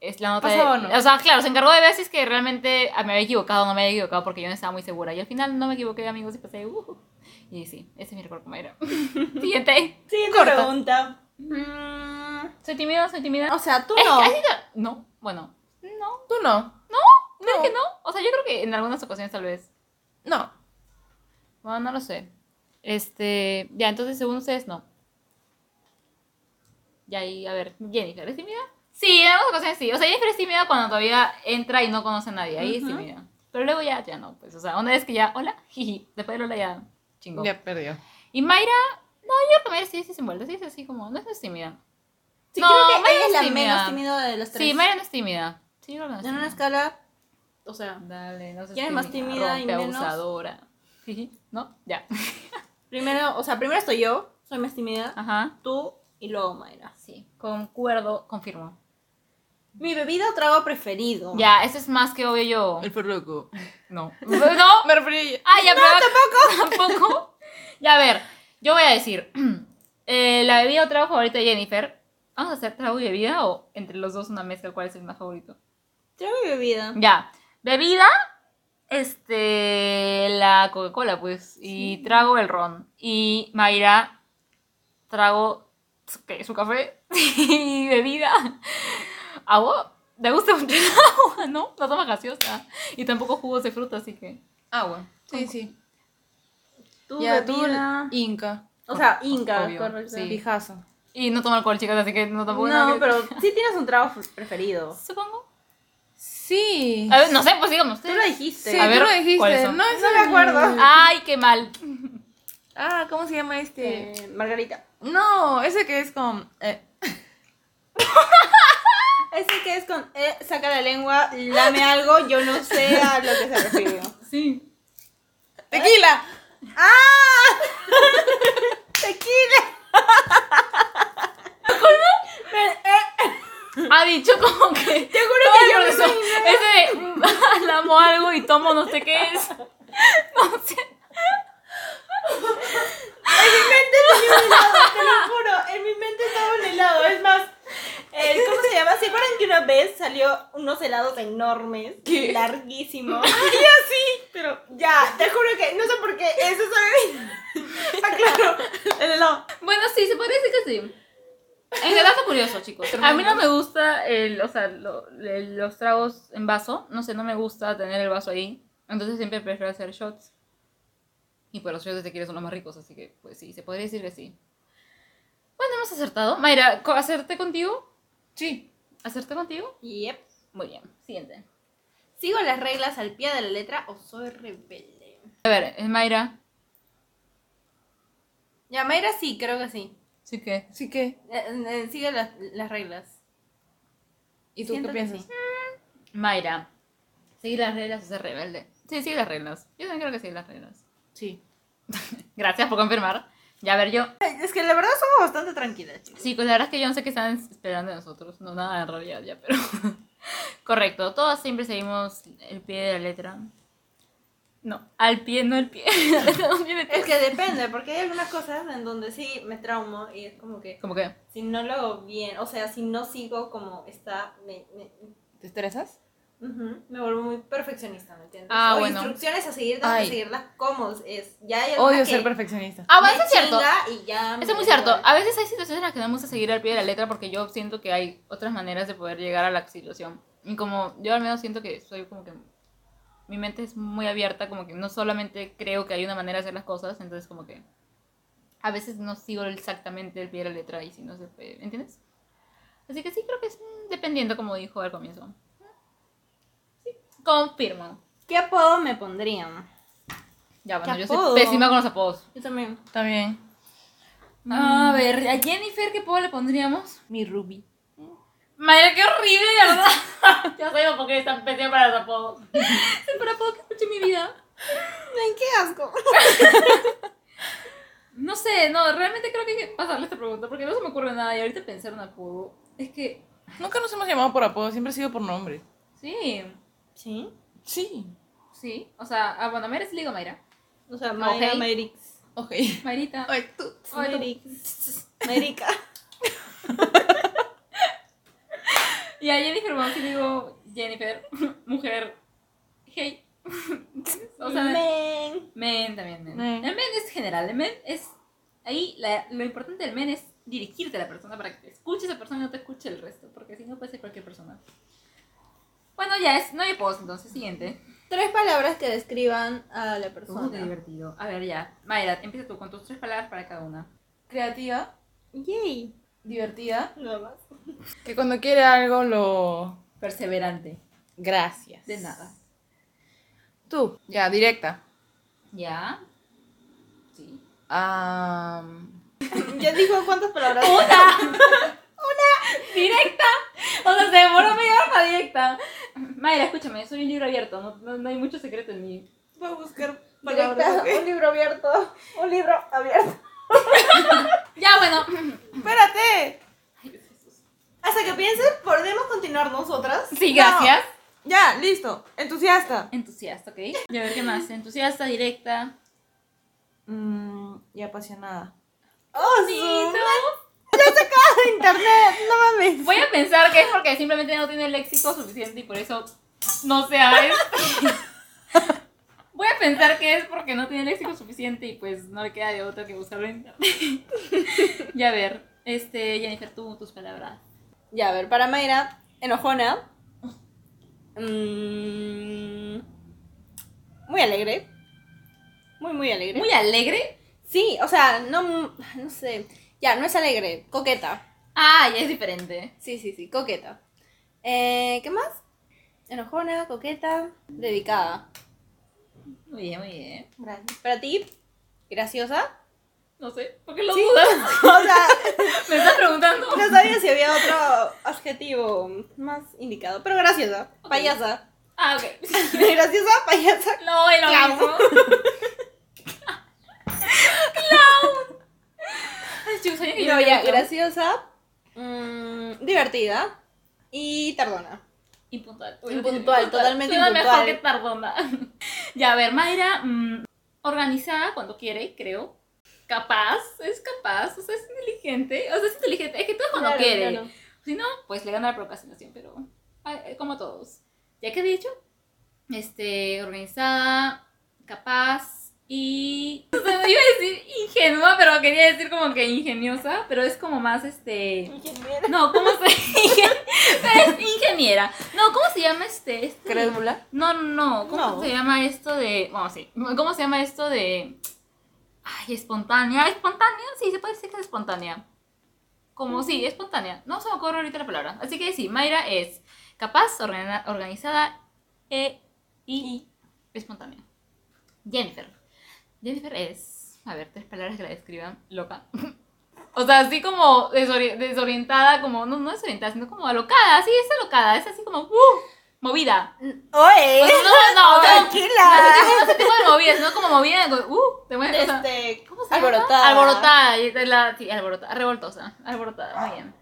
es la nota de... ¿Pasaba o no? O sea, claro, se encargó de ver si es que realmente me había equivocado o no me había equivocado porque yo no estaba muy segura. Y al final no me equivoqué, amigos, y pasé, uh, Y sí, ese es mi recuerdo con Mayra. Siguiente. Siguiente Corta. pregunta. Mm, ¿Soy tímida? ¿Soy tímida? o sea, tú Es no. que no- No, bueno, no, ¿Tú no? ¿Crees que no? O sea, yo creo que en algunas ocasiones tal vez. No. Bueno, no lo sé. Este, ya, entonces según ustedes, no. Ya, y a ver, Jennifer, ¿es tímida? Sí, en algunas ocasiones sí. O sea, Jennifer es tímida cuando todavía entra y no conoce a nadie. Ahí Ujú. es tímida. Pero luego ya, ya no, pues. O sea, una vez que ya, hola, jiji, después de Lola ya, chingo. Ya perdió. Y Mayra, no, yo creo que Mayra sí, sí se envuelve, sí es así como, no es, no tímida. Sí, No, creo que Mayra ella es es la tímida. menos tímida de las tres. Sí, Mayra no es tímida. Sí, no En una escala, o sea, Dale, no sé. ¿Quién es más tímida y menos? abusadora. ¿No? Ya. primero, o sea, primero estoy yo, soy más tímida, Ajá. tú y luego Mayra. Sí, concuerdo, confirmo. Mi bebida o trago preferido. Ya, eso es más que obvio yo. El loco. No. No. Me referí Ah, ya, pero tampoco. Tampoco. Ya, a ver, yo voy a decir. eh, la bebida o trago favorito de Jennifer. ¿Vamos a hacer trago y bebida o entre los dos una mezcla cuál es el más favorito? Trago y bebida. Ya. Bebida, este, la Coca-Cola, pues. Y trago el ron. Y Mayra, trago su- ¿qué? su café y bebida. Agua. Me gusta mucho el agua, ¿no? No toma gaseosa. Y tampoco jugos de fruta, así que. Agua. Sí, sí. Tu Ya, tú, bebida. Inca. O sea, Inca, Obvio. correcto. Sí. Pijazo. Y no tomo alcohol, chicas, así que no tampoco. nada No, que- pero sí tienes un trago preferido. Supongo. Sí. A ver, no sé, pues digamos Tú lo dijiste. Sí, A ver, tú lo dijiste. No, es No me acuerdo. Ay, qué mal. Ah, ¿cómo se llama este? Eh, Margarita. No, ese que es con. eh, Ese que es con eh, saca la lengua, lame algo, yo no sé a lo que se refiere. Sí. ¡Tequila! ¡Ah! ¡Tequila! Ha dicho como que. Te juro que yo no eso, ese de mm, amo algo y tomo no sé qué es. No sé. En mi mente tenía un helado, te lo juro. En mi mente estaba un helado. Es más, ¿cómo se llama? ¿Se acuerdan que una vez salió unos helados enormes? ¿Qué? Larguísimos. Y así, pero ya, te juro que no sé por qué. Eso sabe. Ah, claro, el helado. Bueno, sí, se decir que sí. En general fue curioso, chicos. A mí no me gusta el, o sea, lo- el- los tragos en vaso. No sé, no me gusta tener el vaso ahí. Entonces siempre prefiero hacer shots. Y pues los shots de tequila son los más ricos, así que pues sí, se podría decir que sí. Bueno, hemos acertado. Mayra, ¿co- ¿acerté contigo? Sí. ¿Acerté contigo? Yep. Muy bien, siguiente. ¿Sigo las reglas al pie de la letra o soy rebelde? A ver, ¿es Mayra? Ya, Mayra sí, creo que sí. Sí que. Así que, Eh, eh, sigue las, las reglas. ¿y tú Siento qué piensas? sí. Mayra. Seguir las reglas o ser rebelde. Sí, sigue las reglas. Yo también creo que sigue las reglas. Sí. Gracias por confirmar. Ya, a ver, yo. Es que la verdad somos bastante tranquilas, chicos. Sí, pues la verdad es que yo no sé qué están esperando de nosotros. No, nada en realidad ya, pero. Correcto. Todos siempre seguimos el pie de la letra. No, al pie, no el pie. Es que depende, porque hay algunas cosas en donde sí me traumo y es como que Como que. si no lo hago bien, o sea, si no sigo como está, me, me, ¿Te estresas? me vuelvo muy perfeccionista, ¿me entiendes? Ah, o bueno. instrucciones a seguir, tengo que seguirlas como es. Ya hay Odio que ser perfeccionista. Ah, bueno, eso es cierto. chinga Y ya Eso es muy cierto. A veces hay situaciones en las que no me gusta seguir al pie de la letra porque yo siento que hay otras maneras de poder llegar a la situación. Y como yo al menos siento que soy como que mi mente es muy abierta, como que no solamente creo que hay una manera de hacer las cosas, entonces como que a veces no sigo exactamente el pie de la letra y si no se puede, ¿entiendes? Así que sí creo que es dependiendo como dijo al comienzo. Sí, confirmo. ¿Qué apodo me pondrían? Ya, bueno, ¿Qué yo soy apodo? pésima con los apodos. Yo también. También. A ver, a Jennifer, ¿qué apodo le pondríamos? Mi Ruby. Madre, qué horrible, de verdad. ya sabemos por qué es tan pésimo para los apodos. Es el peor apodo que escuché en mi vida. Ay, qué asco. No sé, no, realmente creo que hay que pasarle esta pregunta porque no se me ocurre nada y ahorita pensar un apodo. Es que, Nunca nos hemos llamado por apodo, siempre ha sido por nombre. sí, ¿Sí? Sí. sí. O sea, ah, bueno, Mayra sí le digo Mayra. O sea, Mayra, Ok. Mayrix. Ok. Mayrita. Ay, tú. Ay, tú. Mayrix. Mayrica. Y a Jennifer, le digo Jennifer, mujer, hey. o sea, Men. men también, men. Men. El men es general, el men es... Ahí la- lo importante del men es dirigirte a la persona para que te escuche esa persona y no te escuche el resto, porque si no puede ser cualquier persona. Bueno, ya es, no hay post, entonces, siguiente. Tres palabras que describan a la persona. Uh, qué divertido. A ver, ya. Mayra, empieza tú con tus tres palabras para cada una. Creativa, Yay. Divertida. Nada más. Que cuando quiere algo lo. Perseverante. Gracias. De nada. Tú. Ya, directa. ¿Ya? Sí. Am, ¿Ya dijo cuántas palabras? ¡Directa! O sea, se demoró media hora para directa. Mayra, escúchame, soy un libro abierto, no, no, no hay mucho secreto en mí. Voy a buscar Directa, palabras. ok. un libro abierto. Un libro abierto. Ya, bueno. Espérate. Hasta que pienses, ¿podemos continuar nosotras? Sí, No. gracias. Ya, listo. Entusiasta. Entusiasta, ¿ok? Y a ver qué más. Entusiasta, directa. Mm, y apasionada. ¡Oh, Sí, su- no. de internet! ¡No mames! Voy a pensar que es porque simplemente no tiene el léxico suficiente y por eso no se ha Voy a pensar que es porque no tiene léxico suficiente y pues no le queda de otra que buscarlo en internet. ya a ver, este, Jennifer, tú, tus palabras. Ya, a ver, para Mayra, enojona. Mm, muy alegre. Muy, muy alegre. Muy alegre. Sí, o sea, no, no sé. Ya, no es alegre, coqueta. Ah, ya es diferente. Sí, sí, sí, coqueta. Eh, ¿Qué más? Enojona, coqueta, dedicada. Muy bien, muy bien. Gracias. Para ti, graciosa. No sé, ¿por qué lo Sí. dudas? o sea, Me estás preguntando. no sabía si había otro adjetivo más indicado. Pero graciosa, payasa. Ah, ok. graciosa, payasa. No, Clown. mismo. Clown. No, ya, graciosa, mm, divertida y tardona. Impuntual. Impuntual, totalmente Suena impuntual. mejor que tardona. ya, a ver, Mayra, mm, organizada cuando quiere, creo. Capaz, es capaz, o sea, es inteligente. O sea, es inteligente, es que todo cuando Claro, quiere. claro. Si no, pues le gana la procrastinación, pero eh, como todos. ¿Ya que he dicho? Este, organizada, capaz y... O sea, iba a decir ingenua, pero quería decir como que ingeniosa, pero es como más este... No, ¿cómo se es ingeniera. No, ¿cómo se llama este? este? Crédula. No, no. ¿Cómo No. se llama esto de. Bueno, sí. ¿Cómo se llama esto de. Ay, espontánea. ¿Espontánea? Sí, se puede decir que es espontánea. Como sí, espontánea. No se me ocurre ahorita la palabra. Así que sí, Mayra es capaz, organizada e, y espontánea. Jennifer. Jennifer es, a ver, tres palabras que la describan, loca. O sea, así como desori- desorientada, como, no, no desorientada, sino como alocada, sí, es alocada, es así como, uh, movida. Oye, O sea, no, no, no, no, tranquila. no ese tipo de movida, sino como movida, uh, te mueves, Este, ¿Cómo se llama? alborotada. Alborotada. la- sí, alborotada. Revoltosa. Alborotada. Muy bien.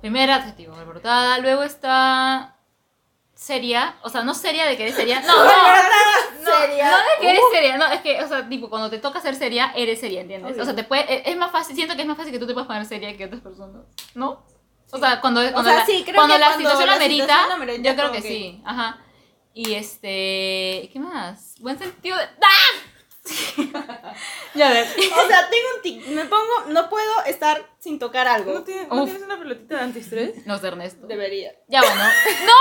Primer adjetivo, alborotada. Luego está. Seria. O sea, no seria de que eres seria. No, no. No, Seria. no de que eres seria. No, es que, o sea, tipo, cuando te toca ser seria, eres seria, ¿entiendes? Obvio. O sea, te puede, es- es más fácil. Siento que es más fácil que tú te puedas poner seria que otras personas. ¿No? O sea, cuando, cuando, sea, la, sí, creo cuando que la cuando situación la amerita, situación amerita, yo creo que, que- sí. Ajá. Y este. ¿Qué más? Buen sentido de. ¡Ah! ya ver. O sea, tengo un tic. Me pongo, no puedo estar sin tocar algo. ¿No, tienes, ¿no Uf. tienes una pelotita de antiestrés? No sé, Ernesto. Debería. Ya bueno. ¡No!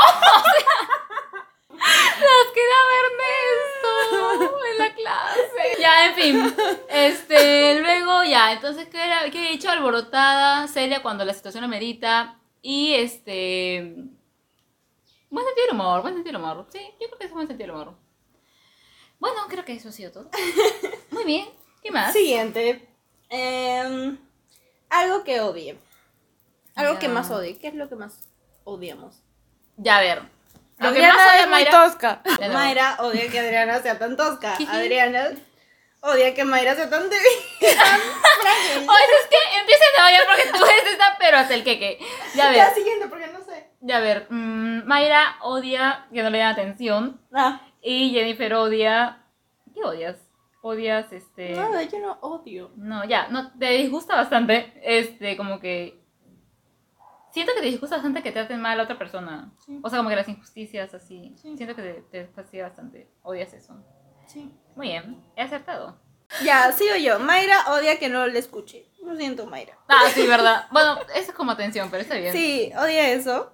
Nos quedaba Ernesto en la clase. Ya, en fin. Este, luego ya, entonces, ¿qué, era? ¿qué he dicho? Alborotada, seria cuando la situación lo merita. Y este. Buen sentido del humor, buen sentido del humor. Sí, yo creo que es buen sentido del humor. Bueno, creo que eso ha sido todo. Muy bien. ¿Qué más? Siguiente. Em, algo que odie. Algo Ya. que más odie. ¿Qué es lo que más odiamos? Ya, a ver. Lo que Adriana más odia es muy Mayra. tosca. Ya. Mayra odia que Adriana sea tan tosca. Adriana odia que Mayra sea tan débil. frágil. Oye, es que empiecen a odiar porque tú eres esta, pero hasta el queque. Ya Ya, ver. siguiente, porque no sé. Ya ver, mm, Mayra odia que no le den atención Ah, y Jennifer odia... ¿Qué odias? Odias, este... nada, yo no odio. No, ya, no, te disgusta bastante, este, como que... Siento que te disgusta bastante que traten mal a otra persona. Sí. O sea, como que las injusticias, así. Sí. Siento que te, te fastidia bastante. Odias eso. Sí. Muy bien, he acertado. Ya, sigo yo. Mayra odia que no le escuche. Lo siento, Mayra. Ah, sí, verdad. Bueno, eso es como atención, pero está bien. Sí, odia eso.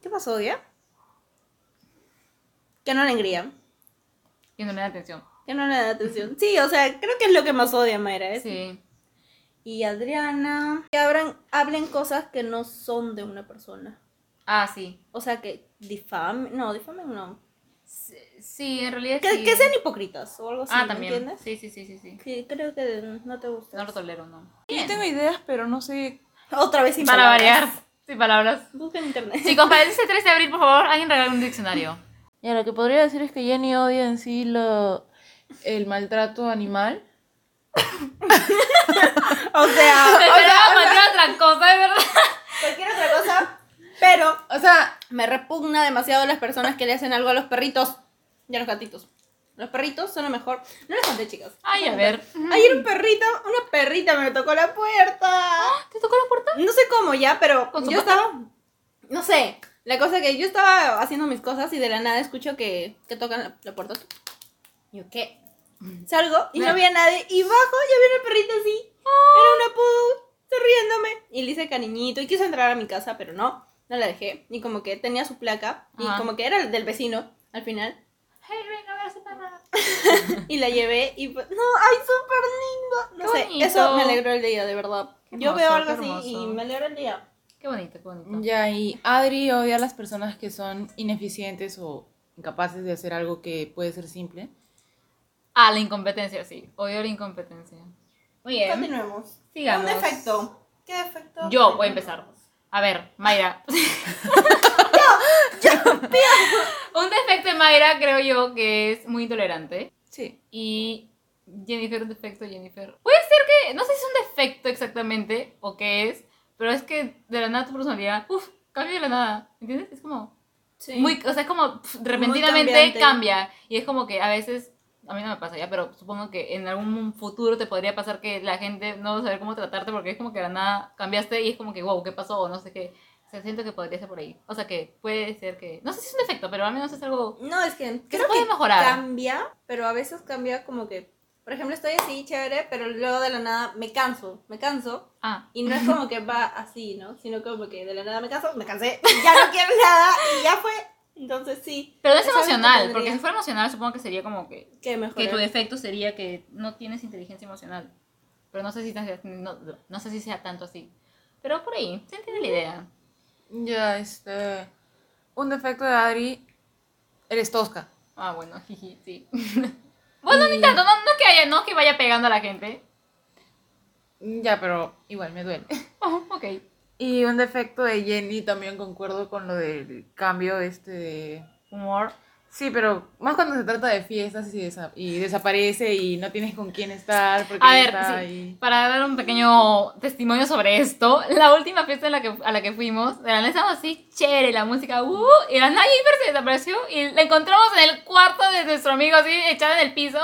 ¿Qué más odia? Que no le engrían. Y no le dan atención. Que no le dan atención. Sí, o sea, creo que es lo que más odia Mayra. ¿eh? Sí. Y Adriana. Que abran, hablen cosas que no son de una persona. Ah, sí. O sea, que difamen. No, difamen no. Sí, sí, en realidad Que, sí. que sean hipócritas o algo así. Ah, ¿me también. entiendes? Sí, sí, sí, sí, sí. Sí, creo que no te gusta. No lo tolero, no. Yo tengo ideas, pero no sé. Otra vez sin Para palabras. variar. Sin palabras. Busca en internet. Chicos, para ese 3 de abril, por favor, alguien regale un diccionario. Ya, lo que podría decir es que Jenny odia en sí lo, el maltrato animal. O sea, cualquier otra cosa, de verdad. cualquier otra cosa. Pero O sea, me repugna demasiado las personas que le hacen algo a los perritos y a los gatitos. Los perritos son lo mejor. No les conté, chicas. Ay, a ver. Ayer un perrito, una perrita me tocó la puerta. ¿Te tocó la puerta? No sé cómo ya, pero ¿Con su yo pata? estaba. No sé. La cosa que yo estaba haciendo mis cosas y de la nada escucho que, que tocan la, la puerta. Y Yo, ¿qué? Salgo y no Ya. había nadie. Y bajo y había una perrita así. Era una pudu, sonriéndome. Y le hice cariñito y quiso entrar a mi casa, pero no. No la dejé. Y como que tenía su placa. Y Ajá. como que era del vecino al final. Hey, venga, a ver perra. Y la llevé y pues, no, ay, súper lindo. No Qué sé, bonito. eso me alegró el día, de verdad. Qué yo hermoso, veo algo así y me alegró el día. Qué bonito, qué bonito. ya, y Adri odia a las personas que son ineficientes o incapaces de hacer algo que puede ser simple. Ah, la incompetencia, sí. Odio la incompetencia. Muy bien. Continuemos. Sigamos. Un defecto. ¿Qué defecto? Yo voy a empezar. A ver, Mayra. Un defecto de Mayra creo yo que es muy intolerante. Sí. Y Jennifer, un defecto, Jennifer. Puede ser que, no sé si es un defecto exactamente o qué es, pero es que de la nada tu personalidad, uff, cambia de la nada. ¿Entiendes? Es como Sí. muy, o sea, es como pf, repentinamente cambia. Y es como que a veces, a mí no me pasa ya, pero supongo que en algún futuro te podría pasar que la gente no va a saber cómo tratarte porque es como que de la nada cambiaste y es como que, wow, ¿qué pasó? O no sé qué. O sea, siento que podría ser por ahí. O sea, que puede ser que, no sé si es un defecto, pero al menos es algo... No, es que Que creo se puede que mejorar. cambia, pero a veces cambia como que, por ejemplo, estoy así, chévere, pero luego de la nada me canso, me canso. Ah, Y no es como que va así, ¿no? Sino como que de la nada me canso, me cansé, ya no quiero nada y ya fue. Entonces sí. pero es emocional, porque si fuera emocional supongo que sería como que que tu defecto sería que no tienes inteligencia emocional. Pero no sé si, no, no sé si sea tanto así. Pero por ahí, se entiende la idea. Ya, este. Un defecto de Adri. Eres tosca. Ah, bueno, jiji, sí. Bueno, Y- ni tanto, no, no es que haya, no es que vaya pegando a la gente. Ya, pero igual me duele. Oh, ok. Y un defecto de Jenny, también concuerdo con lo del cambio este de... Humor. Sí, pero más cuando se trata de fiestas y, desa- y desaparece y no tienes con quién estar porque A ver, está sí, ahí. para dar un pequeño testimonio sobre esto, la última fiesta en la que, a la que fuimos, de la estábamos así, chévere, la música, uh, y la Jennifer se desapareció y la encontramos en el cuarto de nuestro amigo así, echada en el piso,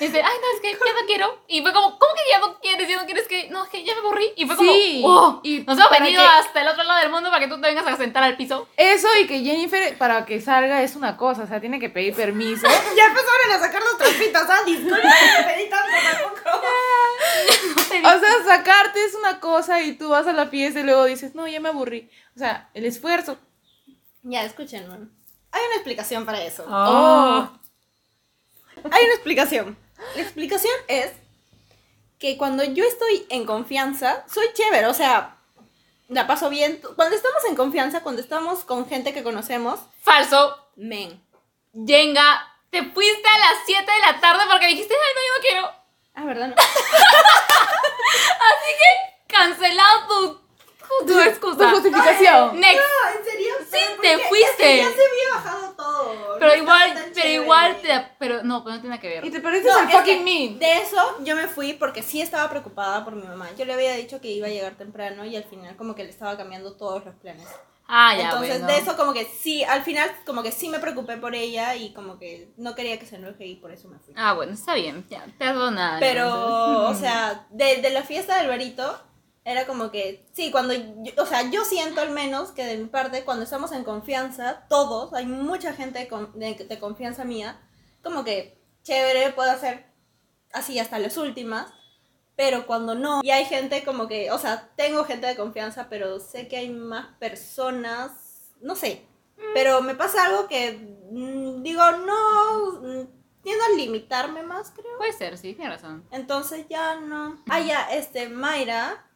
y dice, ay, no, es que ya no quiero, y fue como, ¿cómo que ya no quieres? ¿Ya no quieres que? No, es que ya me aburrí, y fue como, Sí, oh, y nos hemos venido que- hasta el otro lado del mundo para que tú te vengas a sentar al piso. Eso y que Jennifer para que salga es una cosa, o sea, tiene que pedir permiso. Ya empezaron a sacar los trapitos, ¿ah? Disculpen, me pedí tanto tampoco. O sea, sacarte es una cosa y tú vas a la fiesta y luego dices, no, ya me aburrí. O sea, el esfuerzo. Ya, escúchenme. Hay una explicación para eso. Oh. Hay una explicación. La explicación es que cuando yo estoy en confianza, soy chévere, o sea, la paso bien. Cuando estamos en confianza, cuando estamos con gente que conocemos, Falso, men. Jenga, te fuiste a las 7 de la tarde porque dijiste, ay, no, yo no quiero. Ah, ¿verdad? No? Cancelado tu, tu, tu excusa. Tu justificación. Next. No, ¿en serio? Sí, te fuiste. que ya se había bajado todo. Pero no igual, pero igual te pero no, pero no tiene que ver. Y te pareces No, al fucking que me. De eso yo me fui porque sí estaba preocupada por mi mamá. Yo le había dicho que iba a llegar temprano y al final como que le estaba cambiando todos los planes. Ah, ya, Entonces bueno. de eso como que sí, al final como que sí me preocupé por ella y como que no quería que se enoje y por eso me fui. Ah, bueno, está bien, ya, perdona. Pero, entonces. o sea, de, de la fiesta del barito era como que, sí, cuando, yo- o sea, yo siento al menos que de mi parte, cuando estamos en confianza, todos, hay mucha gente de, con- de- de confianza mía, como que chévere, puedo hacer así hasta las últimas, pero cuando no, y hay gente como que, o sea, tengo gente de confianza, pero sé que hay más personas, no sé, pero me pasa algo que mm, digo, no, mm, tiendo a limitarme más, creo. Puede ser, sí, tiene razón. Entonces ya no. Ah, ya, este, Mayra.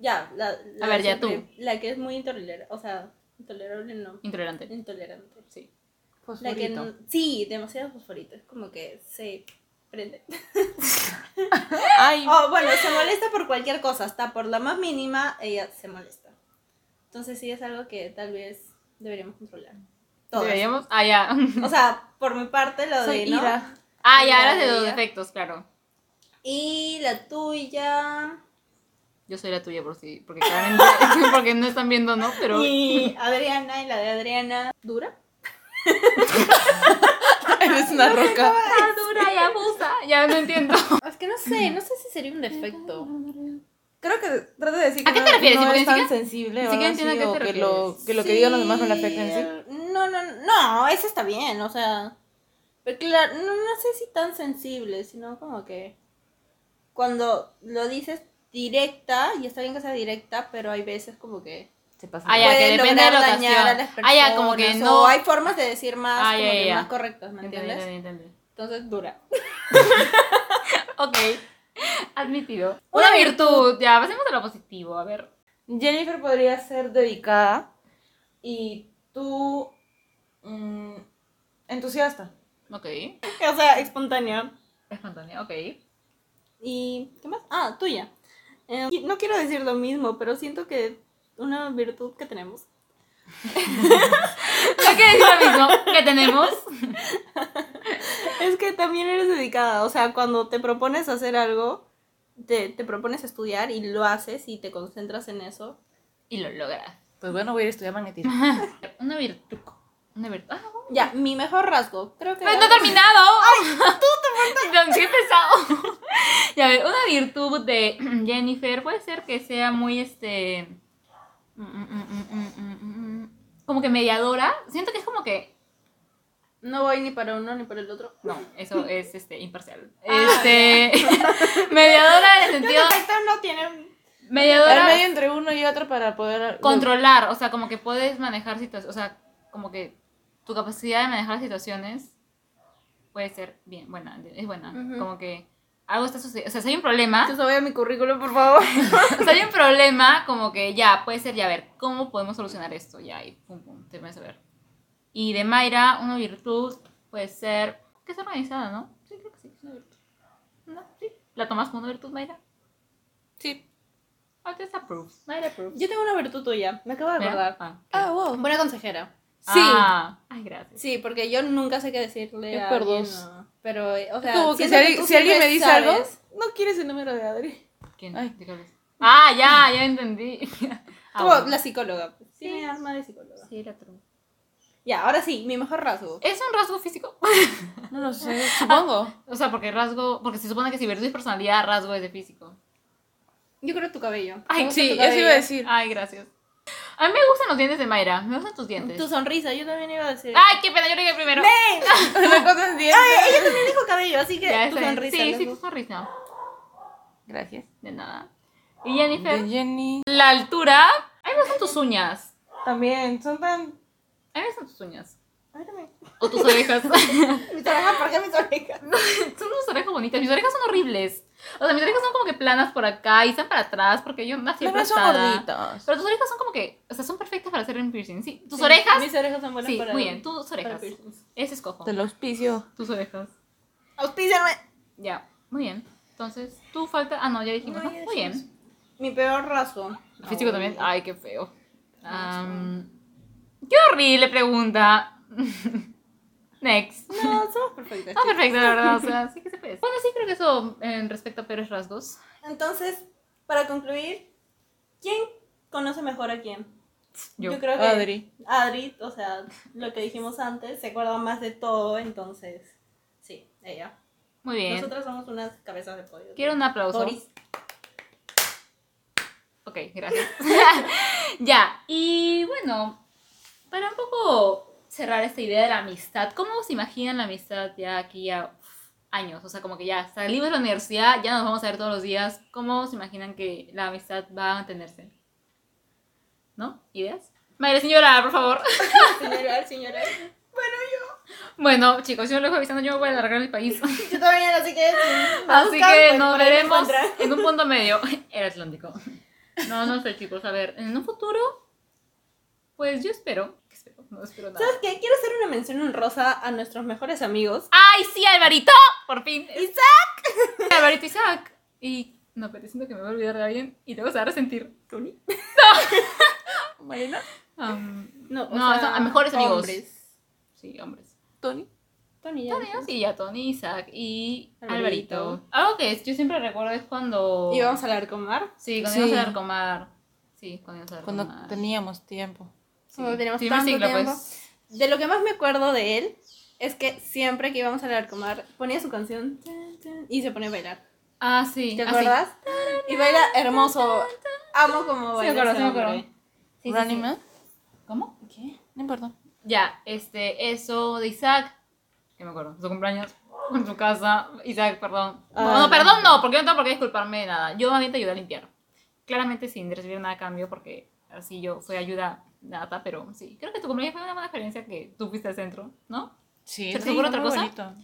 Ya, la. la A ver, ya siempre- La que es muy intolerante. O sea, intolerable no. Intolerante. Intolerante, sí. La Fosforito. que. n- Sí, demasiado fosforito. Es como que se prende. Ay, Oh, bueno, se molesta por cualquier cosa. Hasta por la más mínima, ella se molesta. Entonces sí es algo que tal vez deberíamos controlar. Todas. Deberíamos. Ah, ya. O sea, por mi parte, lo soy de. ¿no? ira. Ah, ya, ahora de los defectos, claro. Y la tuya. Yo soy la tuya por si. Porque claramente. porque no están viendo, ¿no? Pero. Y Adriana y la de Adriana. ¿Dura? Eres una roca. Ah, dura y abusa. Ya no entiendo. Es que no sé, no sé si sería un defecto. Creo que trata de decir ¿A que qué te no, refieres? no es tan sensible o siquiera algo entiendo a así, qué o te que lo, refieres. que lo que digan los demás no le afecta en sí. sí. No, no, no, eso está bien, o sea. Pero claro, no, no sé si tan sensible, sino como que cuando lo dices directa, y está bien que sea directa, pero hay veces como que Se pasa. Ah, ya, que puede depende de la dañar a las personas. Ah, ya, como que o no- hay formas de decir más, Ah, como ya, que ya. más correctas, ¿me entiendes? entendí, entendí. Entonces dura. Ok. Admitido. Una Una virtud. Ya, pasemos a lo positivo. A ver. Jennifer podría ser dedicada y tú mm, entusiasta. Ok. O sea, espontánea. Espontánea, ok. ¿Y qué más? Ah, tuya. Eh, no quiero decir lo mismo, pero siento que una virtud que tenemos Hay que decir lo mismo que tenemos. es que también eres dedicada. O sea, cuando te propones hacer algo, te, te propones estudiar y lo haces y te concentras en eso. Y lo logras. Pues bueno, voy a ir a estudiar magnetismo. Una virtud. Una virtud. Ah, Ya, mi mejor rasgo. Creo que. Pero no he terminado. ¡Ay! Tú te faltas. ¡Qué pesado! ya ver, una virtud de Jennifer puede ser que sea muy este. Mm, mm, mm, mm, mm, mm, mm, Como que mediadora. Siento que es como que. No voy ni para uno ni para el otro. No, eso es este imparcial. Ah, Este. mediadora en el sentido. No tiene. Al Mediadora. medio entre uno y otro para poder controlar, o sea, como que puedes manejar situaciones, o sea, como que tu capacidad de manejar situaciones puede ser bien, buena, es buena, como que algo está sucediendo, o sea, si hay un problema, Yo voy a mi currículum, por favor. o sea, hay un problema, como que ya, puede ser, ya, a ver, ¿cómo podemos solucionar esto? Ya, y pum, pum, te pones a ver. Y de Mayra, una virtud puede ser que es organizada, ¿no? Sí, creo que sí, es una virtud. ¿La tomas como una virtud, Mayra? Sí. Oh, just approve. Mayra approves. Yo tengo una virtud tuya, me acabo de acordar. Ah, Ah, wow. Buena consejera. Sí. Ah, ay, gracias. Sí, porque yo nunca sé qué decirle Es a por alguien, dos. no. Pero, o sea, Como que si, tú si alguien me dice algo, sabes- no quieres el número de Adri. ¿Quién? Ay. Ah, ya, ya entendí. Ah, Como bueno. la psicóloga. Sí. Tiene alma de psicóloga. Sí, la true. Ya, ahora sí, mi mejor rasgo. ¿Es un rasgo físico? No lo sé, supongo. O sea, porque rasgo, porque se supone que si virtud es personalidad, rasgo es de físico. Yo creo tu cabello. Ay, sí, eso iba a decir. Ay, gracias. A mí me gustan los dientes de Mayra, me gustan tus dientes. Tu sonrisa, yo también iba a decir. Ay, qué pena, yo lo dije primero. Una cosa es bien. Ella también dijo cabello, así que Ya tu sé. sonrisa. Sí, sí, tu sonrisa. Gracias. De nada. Y Jennifer, De Jenny. la altura. A mí me gustan tus uñas. También, son tan. A mí me gustan tus uñas. A mí también. O tus orejas. Mis orejas, ¿por qué mis orejas? son unas orejas bonitas. Mis orejas son horribles. O sea, mis orejas son como que planas por acá y están para atrás porque yo Las mías son gorditas. Pero tus orejas son como que, o sea, son perfectas para hacer un piercing. Sí, tus Sí, orejas. Mis orejas son buenas Sí, para. muy bien, tus orejas. Ese escojo. Del auspicio. Tus orejas. Auspíciame. Ya, muy bien. Entonces, tú falta. Ah, no, ya dijimos, No, ¿no? ya Muy bien. Mi peor. El físico también. Ay, qué feo. Qué horrible pregunta. Next. No, somos perfectas. Ah, perfecto, la verdad. O sea, sí que se puede. Bueno, sí, creo que eso en respecto a peores rasgos. Entonces, para concluir, ¿quién conoce mejor a quién? Yo. creo que Adri. Adri, o sea, lo que dijimos antes, se acuerda más de todo, entonces, sí, ella. Muy bien. Nosotras somos unas cabezas de pollo. Quiero un aplauso. Doris. Ok, gracias. ya, y bueno, para un poco cerrar esta idea de la amistad, ¿cómo se imaginan la amistad ya aquí a uf, años? O sea, como que ya salimos de la universidad, ya nos vamos a ver todos los días. ¿Cómo se imaginan que la amistad va a mantenerse? ¿No? ¿Ideas? Mayra, llorar, por favor. Señora, señora. Bueno, chicos, yo luego avisando, yo me voy a largar el país. Yo también, así que. si me Así que pues, nos veremos en un punto medio. El Atlántico. No, no sé, chicos. A ver, en un futuro, pues yo espero. ¿Qué espero? No espero nada. ¿Sabes qué? Quiero hacer una mención honrosa a nuestros mejores amigos. ¡Ay, sí, Alvarito! Por fin. ¡Isaac! Alvarito Isaac. Y no, pero siento que me voy a olvidar de alguien y te vas a resentir. ¿Tony? Marina. Um, No, o No, sea, son a mejores amigos. Hombres. sí, hombres. Tony. Tony, ya. Tony, ¿no? sí, ya Tony, Isaac y Alvarito. Alvarito. Algo que yo siempre recuerdo es cuando... Y vamos a hablar con Mar. Sí, cuando Sí. íbamos a Larcomar. Sí, cuando íbamos a Cuando Larcomar. teníamos tiempo. Sí. Teníamos Primer tanto siglo, tiempo. pues. De lo que más me acuerdo de él es que siempre que íbamos a hablar con Mar, ponía su canción y se ponía a bailar. Ah, sí. ¿Te ah, sí. acuerdas? Y baila hermoso. Amo como Sí, baila me acuerdo, sí me acuerdo. Sí, sí, Running sí. Man. ¿Cómo? ¿Qué? No importa. Ya, este, eso de Isaac, que me acuerdo, su cumpleaños, en su casa, Isaac, perdón. No, Ah, no, no. perdón, no, porque no tengo por qué disculparme de nada. Yo bien te ayudé a limpiar. Claramente sin recibir nada a cambio, porque así yo fue ayuda nada, pero sí. Creo que tu cumpleaños fue una buena experiencia que tú fuiste al centro, ¿no? Sí, ¿Se te sí, ocurre otra muy cosa? bonito.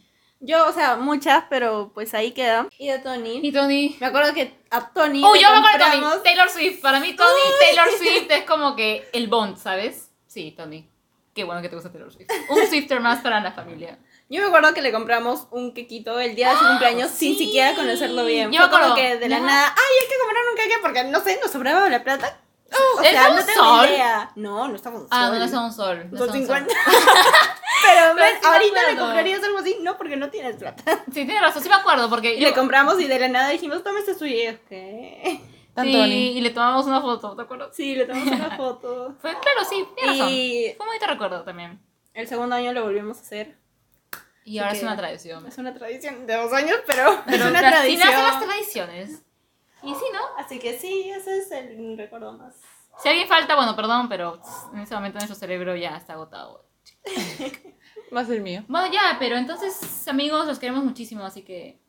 Yo, o sea, muchas, pero pues ahí queda. Y de Tony. Y Tony. Me acuerdo que a Tony. Uy, le yo me acuerdo de Tony. Taylor Swift. Para mí, Tony, Taylor Swift es como que el bond, ¿sabes? Sí, Tony. Qué bueno que te gusta Taylor Swift. Un Swifter más para la familia. Yo me acuerdo que le compramos un quequito el día de su cumpleaños sin sí. siquiera conocerlo bien. Yo Fue me acuerdo. como que de la nada, ay, hay que comprar un queque porque no sé, nos sobraba la plata. o ¿es sea, no tengo sol? idea. No, no estaba un Ah, sol. no, no es un sol. no Son es un sol. 50. Pero, ven, sí me ahorita le comprarías algo así, no, porque no tienes plata. Sí, tienes razón, sí me acuerdo, porque Y yo- le compramos y de la nada dijimos, toma este suyo. Y yo, ¿qué? Tan sí, y le tomamos una foto, ¿te acuerdas? Sí, le tomamos una foto. Fue, claro, sí, tienes razón. Y Fue un bonito recuerdo también. el segundo año lo volvimos a hacer. Y ahora es una tradición. Es una tradición de dos años, pero, Pero es una tradición. nacen las tradiciones. Y sí, ¿no? Así que sí, ese es el recuerdo más. Si alguien falta, bueno, perdón, pero en ese momento nuestro cerebro ya está agotado. Va a ser mío. Bueno, ya, pero entonces, amigos, los queremos muchísimo, así que.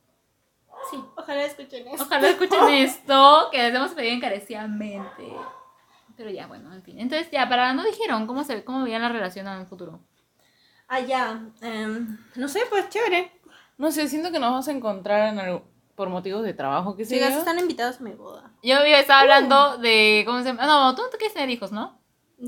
Sí. Ojalá escuchen eso. Ojalá escuchen esto, que les hemos pedido encarecidamente. Pero ya, bueno, en fin. Entonces, ya, para no dijeron cómo se cómo veían la relación en un futuro. Ah, ya. em, no sé, pues chévere. No sé, siento que nos vamos a encontrar en algo, por motivos de trabajo, qué sé yo. están invitados a mi boda. Yo estaba hablando de. ¿Cómo se llama? No, tú no quieres tener hijos, ¿no?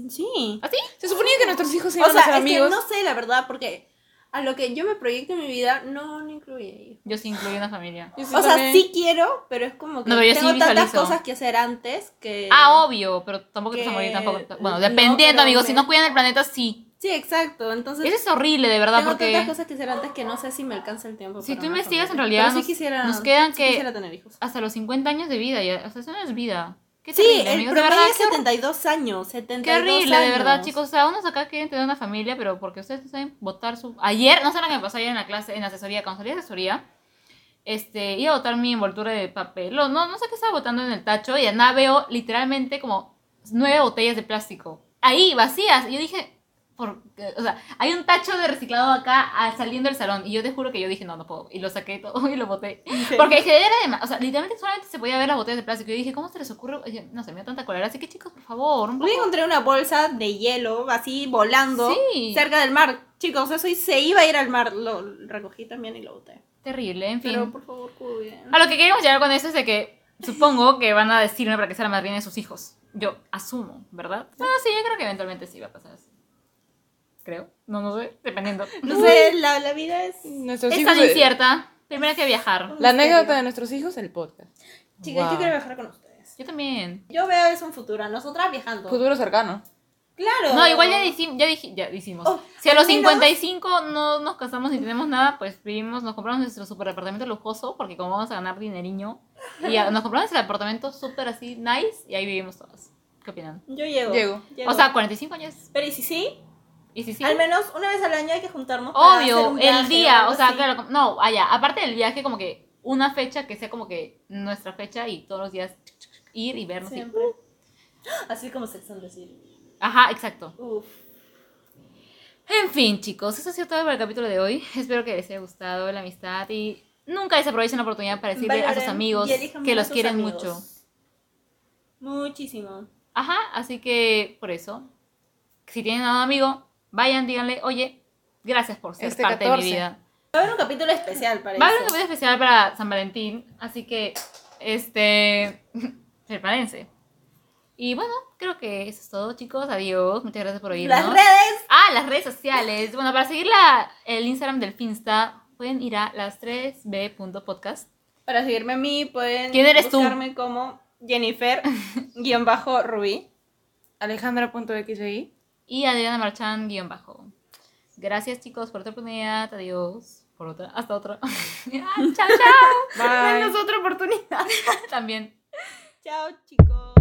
Sí. ¿Así? Se suponía que nuestros hijos se O iban a ser sea, es amigos. que no sé la verdad, porque a lo que yo me proyecto en mi vida, no, no incluye hijos. Yo sí incluí una familia. O sea, sí quiero, pero es como que No, sí tengo tantas cosas que hacer antes que... Ah, obvio, pero tampoco te vas a que- morir tampoco. Bueno, no, dependiendo, amigos. Si no cuidan el planeta, sí. Sí, exacto. Entonces, Eso es horrible, de verdad, tengo porque tantas cosas que hacer antes que no sé si me alcanza el tiempo. Si tú investigas, en realidad Pero sí nos- quisiera, nos quedan sí que- quisiera tener hijos. hasta los 50 años de vida, ya, o sea, eso no es vida. Qué Sí, terrible, el amigos, promedio es qué hor- 72 años. 72 Qué horrible, de verdad, chicos. O sea, unos acá quieren tener una familia, pero porque ustedes no saben votar su. Ayer, no sé lo que me pasó ayer en la clase, en la asesoría, cuando salí de asesoría, este, iba a botar mi envoltura de papel. No, no sé qué estaba botando en el tacho y nada veo literalmente como nueve botellas de plástico. Ahí, vacías. Y yo dije, por, o sea, hay un tacho de reciclado acá ah, saliendo del salón. Y yo te juro que yo dije, no, no puedo. Y lo saqué todo y lo boté. Porque dije, era de O sea, literalmente solamente se podía ver las botellas de plástico. Y yo dije, ¿cómo se les ocurre? Y dije, No sé, me dio tanta cólera. Así que, chicos, por favor, un poco. encontré una bolsa de hielo así volando Sí. cerca del mar. Chicos, eso y se iba a ir al mar. Lo recogí también y lo boté. Terrible, en fin. Pero por favor, cuiden. A lo que queremos llegar con eso es de que supongo que van a decirme para que sea la madrina de sus hijos. Yo asumo, ¿verdad? Ah, sí, yo creo que eventualmente sí va a pasar así. Creo. No, no sé, dependiendo. No sé, la, la vida es. Nuestros Es hijos. tan incierta. Primero hay que viajar. La anécdota de nuestros hijos, el podcast. Chicas, Wow. yo quiero viajar con ustedes. Yo también. Yo veo eso en futuro. Nosotras viajando. Futuro cercano. Claro. No, igual ya, dijim- ya, dij- ya hicimos. Oh, si a los al menos- 55 no nos casamos ni tenemos nada, pues vivimos, nos compramos nuestro super departamento lujoso, porque como vamos a ganar dineriño, y a- nos compramos el apartamento súper así nice, y ahí vivimos todas. ¿Qué opinan? Yo llego. Llego. O sea, 45 años. Pero ¿y si sí? ¿Y si sí? Al menos una vez al año hay que juntarnos. para hacer Obvio, un el día, o sea, claro, no, allá, aparte del viaje, como que una fecha que sea como que nuestra fecha y todos los días ir y vernos. y- Siempre. Así como Sex and the City. Ajá, exacto. Uf. En fin, chicos, eso ha sido todo por el capítulo de hoy. Espero que les haya gustado la amistad y nunca desaprovechen la oportunidad para decirle a sus amigos que los quieren amigos. mucho. Muchísimo. Ajá, así que por eso, si tienen a un amigo, vayan, díganle, oye, gracias por ser Este parte de 14. mi vida. Va a haber un capítulo especial para Va a haber un capítulo especial para San Valentín, así que, este, prepárense. Y bueno, creo que eso es todo, chicos. Adiós, muchas gracias por oírnos. Las redes. Ah, las redes sociales. Bueno, para seguir la, el Instagram del Finsta, pueden ir a las3b.podcast. Para seguirme a mí pueden ¿Quién eres tú? buscarme como Jennifer-Rubí. Alejandra.xy. Y Adriana Marchán, guion bajo. Gracias, chicos, por otra oportunidad. Adiós. Por otra. Hasta otra. Ah, chao, chao. Bye. Denos otra oportunidad. También. Chao, chicos.